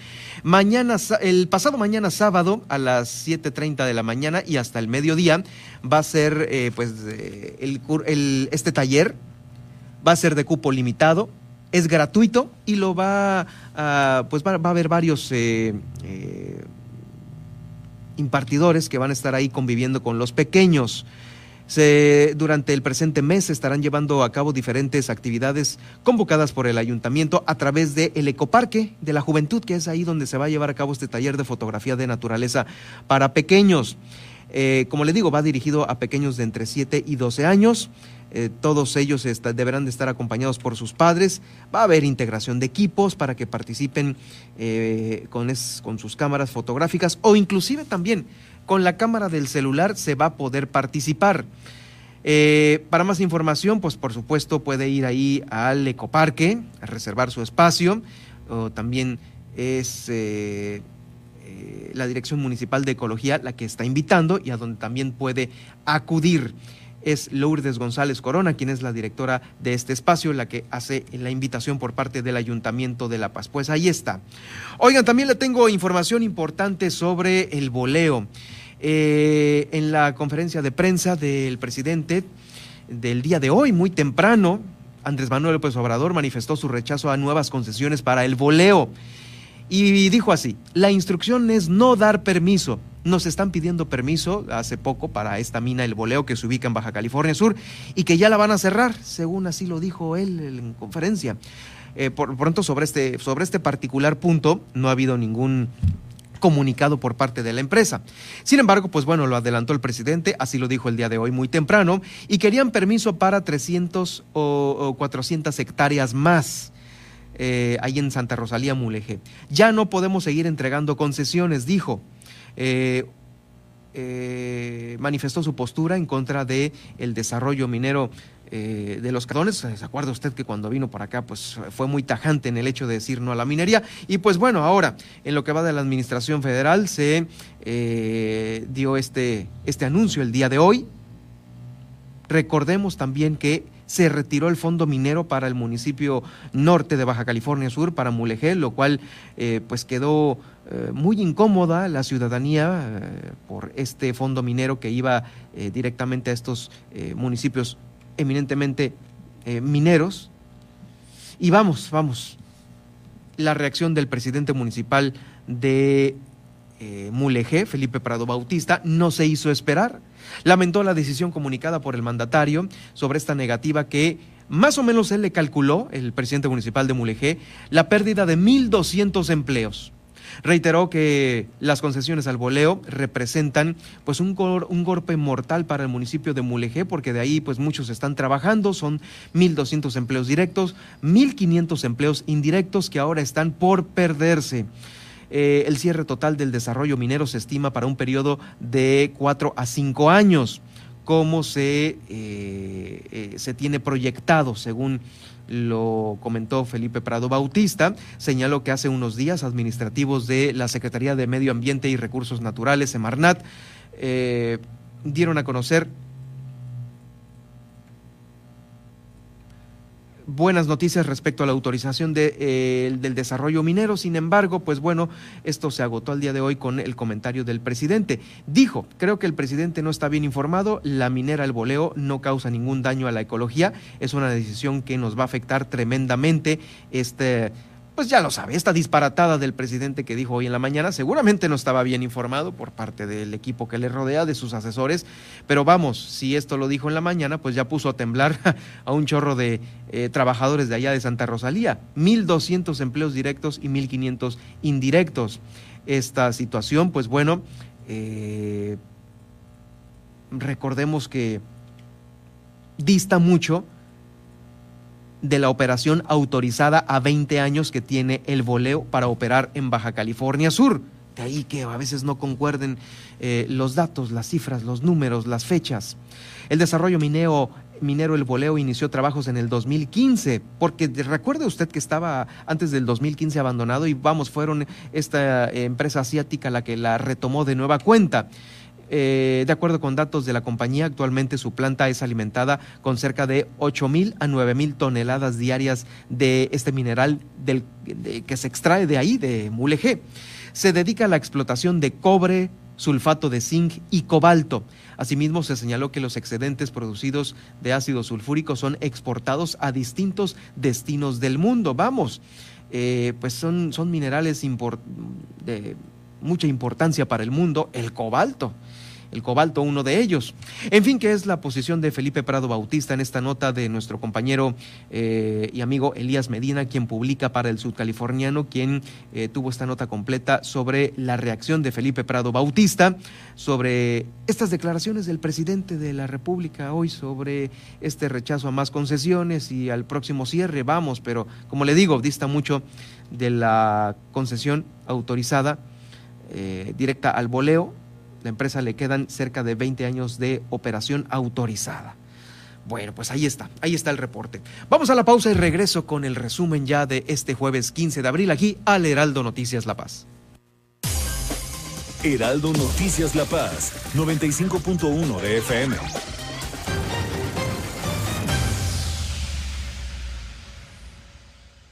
Mañana, el pasado mañana sábado a las 7.30 de la mañana y hasta el mediodía va a ser eh, pues eh, este taller va a ser de cupo limitado, es gratuito y lo va a, pues va, a haber varios eh, impartidores que van a estar ahí conviviendo con los pequeños. Se, durante el presente mes estarán llevando a cabo diferentes actividades convocadas por el ayuntamiento a través del el Ecoparque de la Juventud, que es ahí donde se va a llevar a cabo este taller de fotografía de naturaleza para pequeños. Eh, como le digo, va dirigido a pequeños de entre 7 y 12 años. Eh, todos ellos deberán de estar acompañados por sus padres. Va a haber integración de equipos para que participen eh, con, con sus cámaras fotográficas o inclusive también con la cámara del celular se va a poder participar. Eh, para más información, pues por supuesto puede ir ahí al ecoparque, a reservar su espacio, o también es eh, eh, la Dirección Municipal de Ecología la que está invitando y a donde también puede acudir. Es Lourdes González Corona, quien es la directora de este espacio, la que hace la invitación por parte del Ayuntamiento de La Paz. Pues ahí está. Oigan, también le tengo información importante sobre el voleo. Eh, en la conferencia de prensa del presidente del día de hoy, muy temprano, Andrés Manuel López Obrador manifestó su rechazo a nuevas concesiones para el voleo y dijo así, la instrucción es no dar permiso. Nos están pidiendo permiso hace poco para esta mina El Voleo que se ubica en Baja California Sur y que ya la van a cerrar, según así lo dijo él en conferencia. Eh, por pronto sobre este, sobre este particular punto no ha habido ningún comunicado por parte de la empresa. Sin embargo, pues bueno, lo adelantó el presidente, así lo dijo el día de hoy muy temprano, y querían permiso para 300 o, 400 hectáreas más. Eh, ahí en Santa Rosalía Mulegé. Ya no podemos seguir entregando concesiones, dijo. Eh, eh, manifestó su postura en contra de el desarrollo minero eh, de los cardones. ¿Se acuerda usted que cuando vino para acá, pues fue muy tajante en el hecho de decir no a la minería? Y pues bueno, ahora, en lo que va de la administración federal, se eh, dio este, este anuncio el día de hoy. Recordemos también que se retiró el fondo minero para el municipio norte de Baja California Sur, para Mulegé, lo cual eh, pues quedó muy incómoda la ciudadanía por este fondo minero que iba directamente a estos municipios eminentemente eh, mineros. Y vamos, vamos, la reacción del presidente municipal de eh, Mulegé, Felipe Prado Bautista, no se hizo esperar. Lamentó la decisión comunicada por el mandatario sobre esta negativa que más o menos él le calculó, el presidente municipal de Mulegé, la pérdida de 1.200 empleos. Reiteró que las concesiones al voleo representan pues un, golpe mortal para el municipio de Mulegé porque de ahí pues muchos están trabajando, son 1.200 empleos directos, 1.500 empleos indirectos que ahora están por perderse. Eh, el cierre total del desarrollo minero se estima para un periodo de 4 a 5 años, como se, eh, eh, se tiene proyectado según lo comentó Felipe Prado Bautista, señaló que hace unos días administrativos de la Secretaría de Medio Ambiente y Recursos Naturales, Semarnat, eh, dieron a conocer buenas noticias respecto a la autorización de, eh, del desarrollo minero. Sin embargo, pues bueno, esto se agotó al día de hoy con el comentario del presidente. Dijo, creo que el presidente no está bien informado, la minera El Boleo no causa ningún daño a la ecología, es una decisión que nos va a afectar tremendamente este pues ya lo sabe, esta disparatada del presidente que dijo hoy en la mañana, seguramente no estaba bien informado por parte del equipo que le rodea, de sus asesores, pero vamos, si esto lo dijo en la mañana, pues ya puso a temblar <laughs> a un chorro de eh, trabajadores de allá de Santa Rosalía, 1.200 empleos directos y 1.500 indirectos. Esta situación, pues bueno, eh, recordemos que dista mucho de la operación autorizada a 20 años que tiene el voleo para operar en Baja California Sur. De ahí que a veces no concuerden eh, los datos, las cifras, los números, las fechas. El desarrollo minero, minero El Voleo inició trabajos en el 2015, porque recuerde usted que estaba antes del 2015 abandonado y vamos, fueron esta empresa asiática la que la retomó de nueva cuenta. Eh, de acuerdo con datos de la compañía, actualmente su planta es alimentada con cerca de 8 mil a 9 mil toneladas diarias de este mineral que se extrae de ahí, de Mulegé. Se dedica a la explotación de cobre, sulfato de zinc y cobalto. Asimismo, se señaló que los excedentes producidos de ácido sulfúrico son exportados a distintos destinos del mundo. Vamos, eh, pues son minerales de mucha importancia para el mundo, el cobalto el cobalto uno de ellos. En fin, ¿qué es la posición de Felipe Prado Bautista en esta nota de nuestro compañero eh, y amigo Elías Medina, quien publica para el Sudcaliforniano, quien eh, tuvo esta nota completa sobre la reacción de Felipe Prado Bautista, sobre estas declaraciones del presidente de la República hoy sobre este rechazo a más concesiones y al próximo cierre, vamos, pero como le digo, dista mucho de la concesión autorizada eh, directa al voleo la empresa le quedan cerca de 20 años de operación autorizada. Bueno, pues ahí está, ahí está el reporte. Vamos a la pausa y regreso con el resumen ya de este jueves 15 de abril aquí al Heraldo Noticias La Paz. Heraldo Noticias La Paz, 95.1 de FM.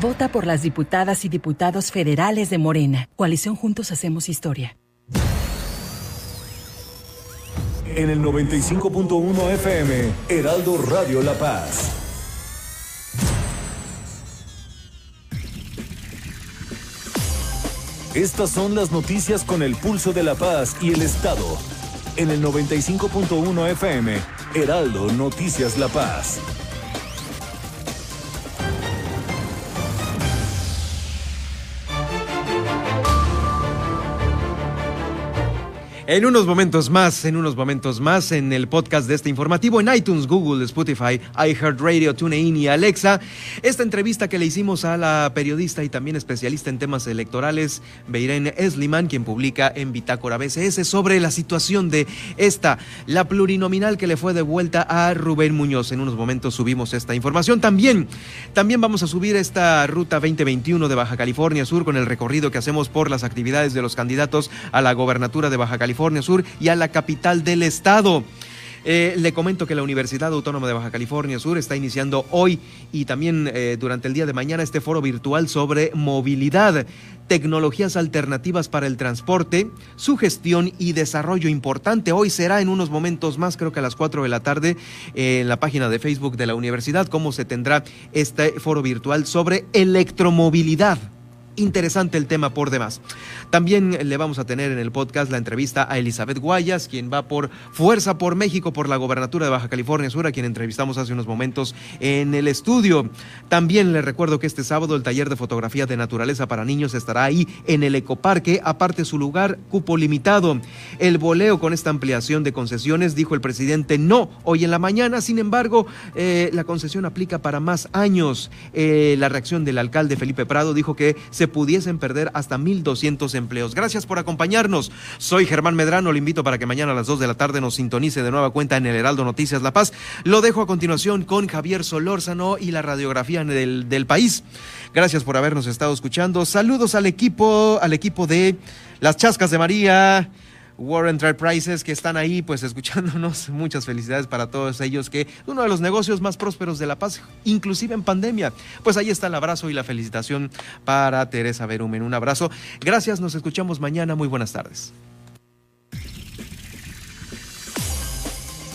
Vota por las diputadas y diputados federales de Morena. Coalición Juntos Hacemos Historia. En el 95.1 FM, Heraldo Radio La Paz. Estas son las noticias con el pulso de La Paz y el Estado. En el 95.1 FM, Heraldo Noticias La Paz. En unos momentos más, en unos momentos más, en el podcast de este informativo, en iTunes, Google, Spotify, iHeartRadio, TuneIn y Alexa, esta entrevista que le hicimos a la periodista y también especialista en temas electorales, Beirén Esliman, quien publica en Bitácora BCS sobre la situación de esta, la plurinominal que le fue devuelta a Rubén Muñoz. En unos momentos subimos esta información. También, también vamos a subir esta ruta 2021 de Baja California Sur con el recorrido que hacemos por las actividades de los candidatos a la gobernatura de Baja California Sur y a la capital del estado. Eh, le comento que la Universidad Autónoma de Baja California Sur está iniciando hoy y también eh, durante el día de mañana este foro virtual sobre movilidad, tecnologías alternativas para el transporte, su gestión y desarrollo importante. Hoy será en unos momentos más, creo que a las 4 de la tarde, en la página de Facebook de la universidad, cómo se tendrá este foro virtual sobre electromovilidad interesante el tema por demás. También le vamos a tener en el podcast la entrevista a Elizabeth Guayas, quien va por Fuerza por México por la gobernatura de Baja California Sur, a quien entrevistamos hace unos momentos en el estudio. También le recuerdo que este sábado el taller de fotografía de naturaleza para niños estará ahí en el Ecoparque, aparte su lugar, cupo limitado. El voleo con esta ampliación de concesiones, dijo el presidente, no hoy en la mañana, sin embargo, eh, la concesión aplica para más años. Eh, la reacción del alcalde Felipe Prado dijo que se pudiesen perder hasta 1.200 empleos. Gracias por acompañarnos. Soy Germán Medrano, le invito para que mañana a las 2 de la tarde nos sintonice de nueva cuenta en el Heraldo Noticias La Paz. Lo dejo a continuación con Javier Solórzano y la radiografía del, del país. Gracias por habernos estado escuchando. Saludos al equipo, al equipo de Las Chascas de María. War Enterprises que están ahí pues <laughs> escuchándonos. Muchas felicidades para todos ellos que uno de los negocios más prósperos de La Paz, inclusive en pandemia. Pues ahí está el abrazo y la felicitación para Teresa Berumen. Un abrazo. Gracias, nos escuchamos mañana. Muy buenas tardes.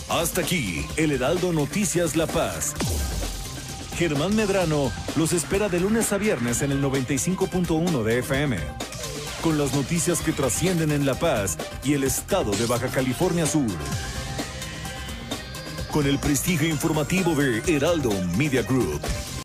Hasta aquí, el Heraldo Noticias La Paz. Germán Medrano los espera de lunes a viernes en el 95.1 de FM con las noticias que trascienden en La Paz y el estado de Baja California Sur. Con el prestigio informativo de Heraldo Media Group.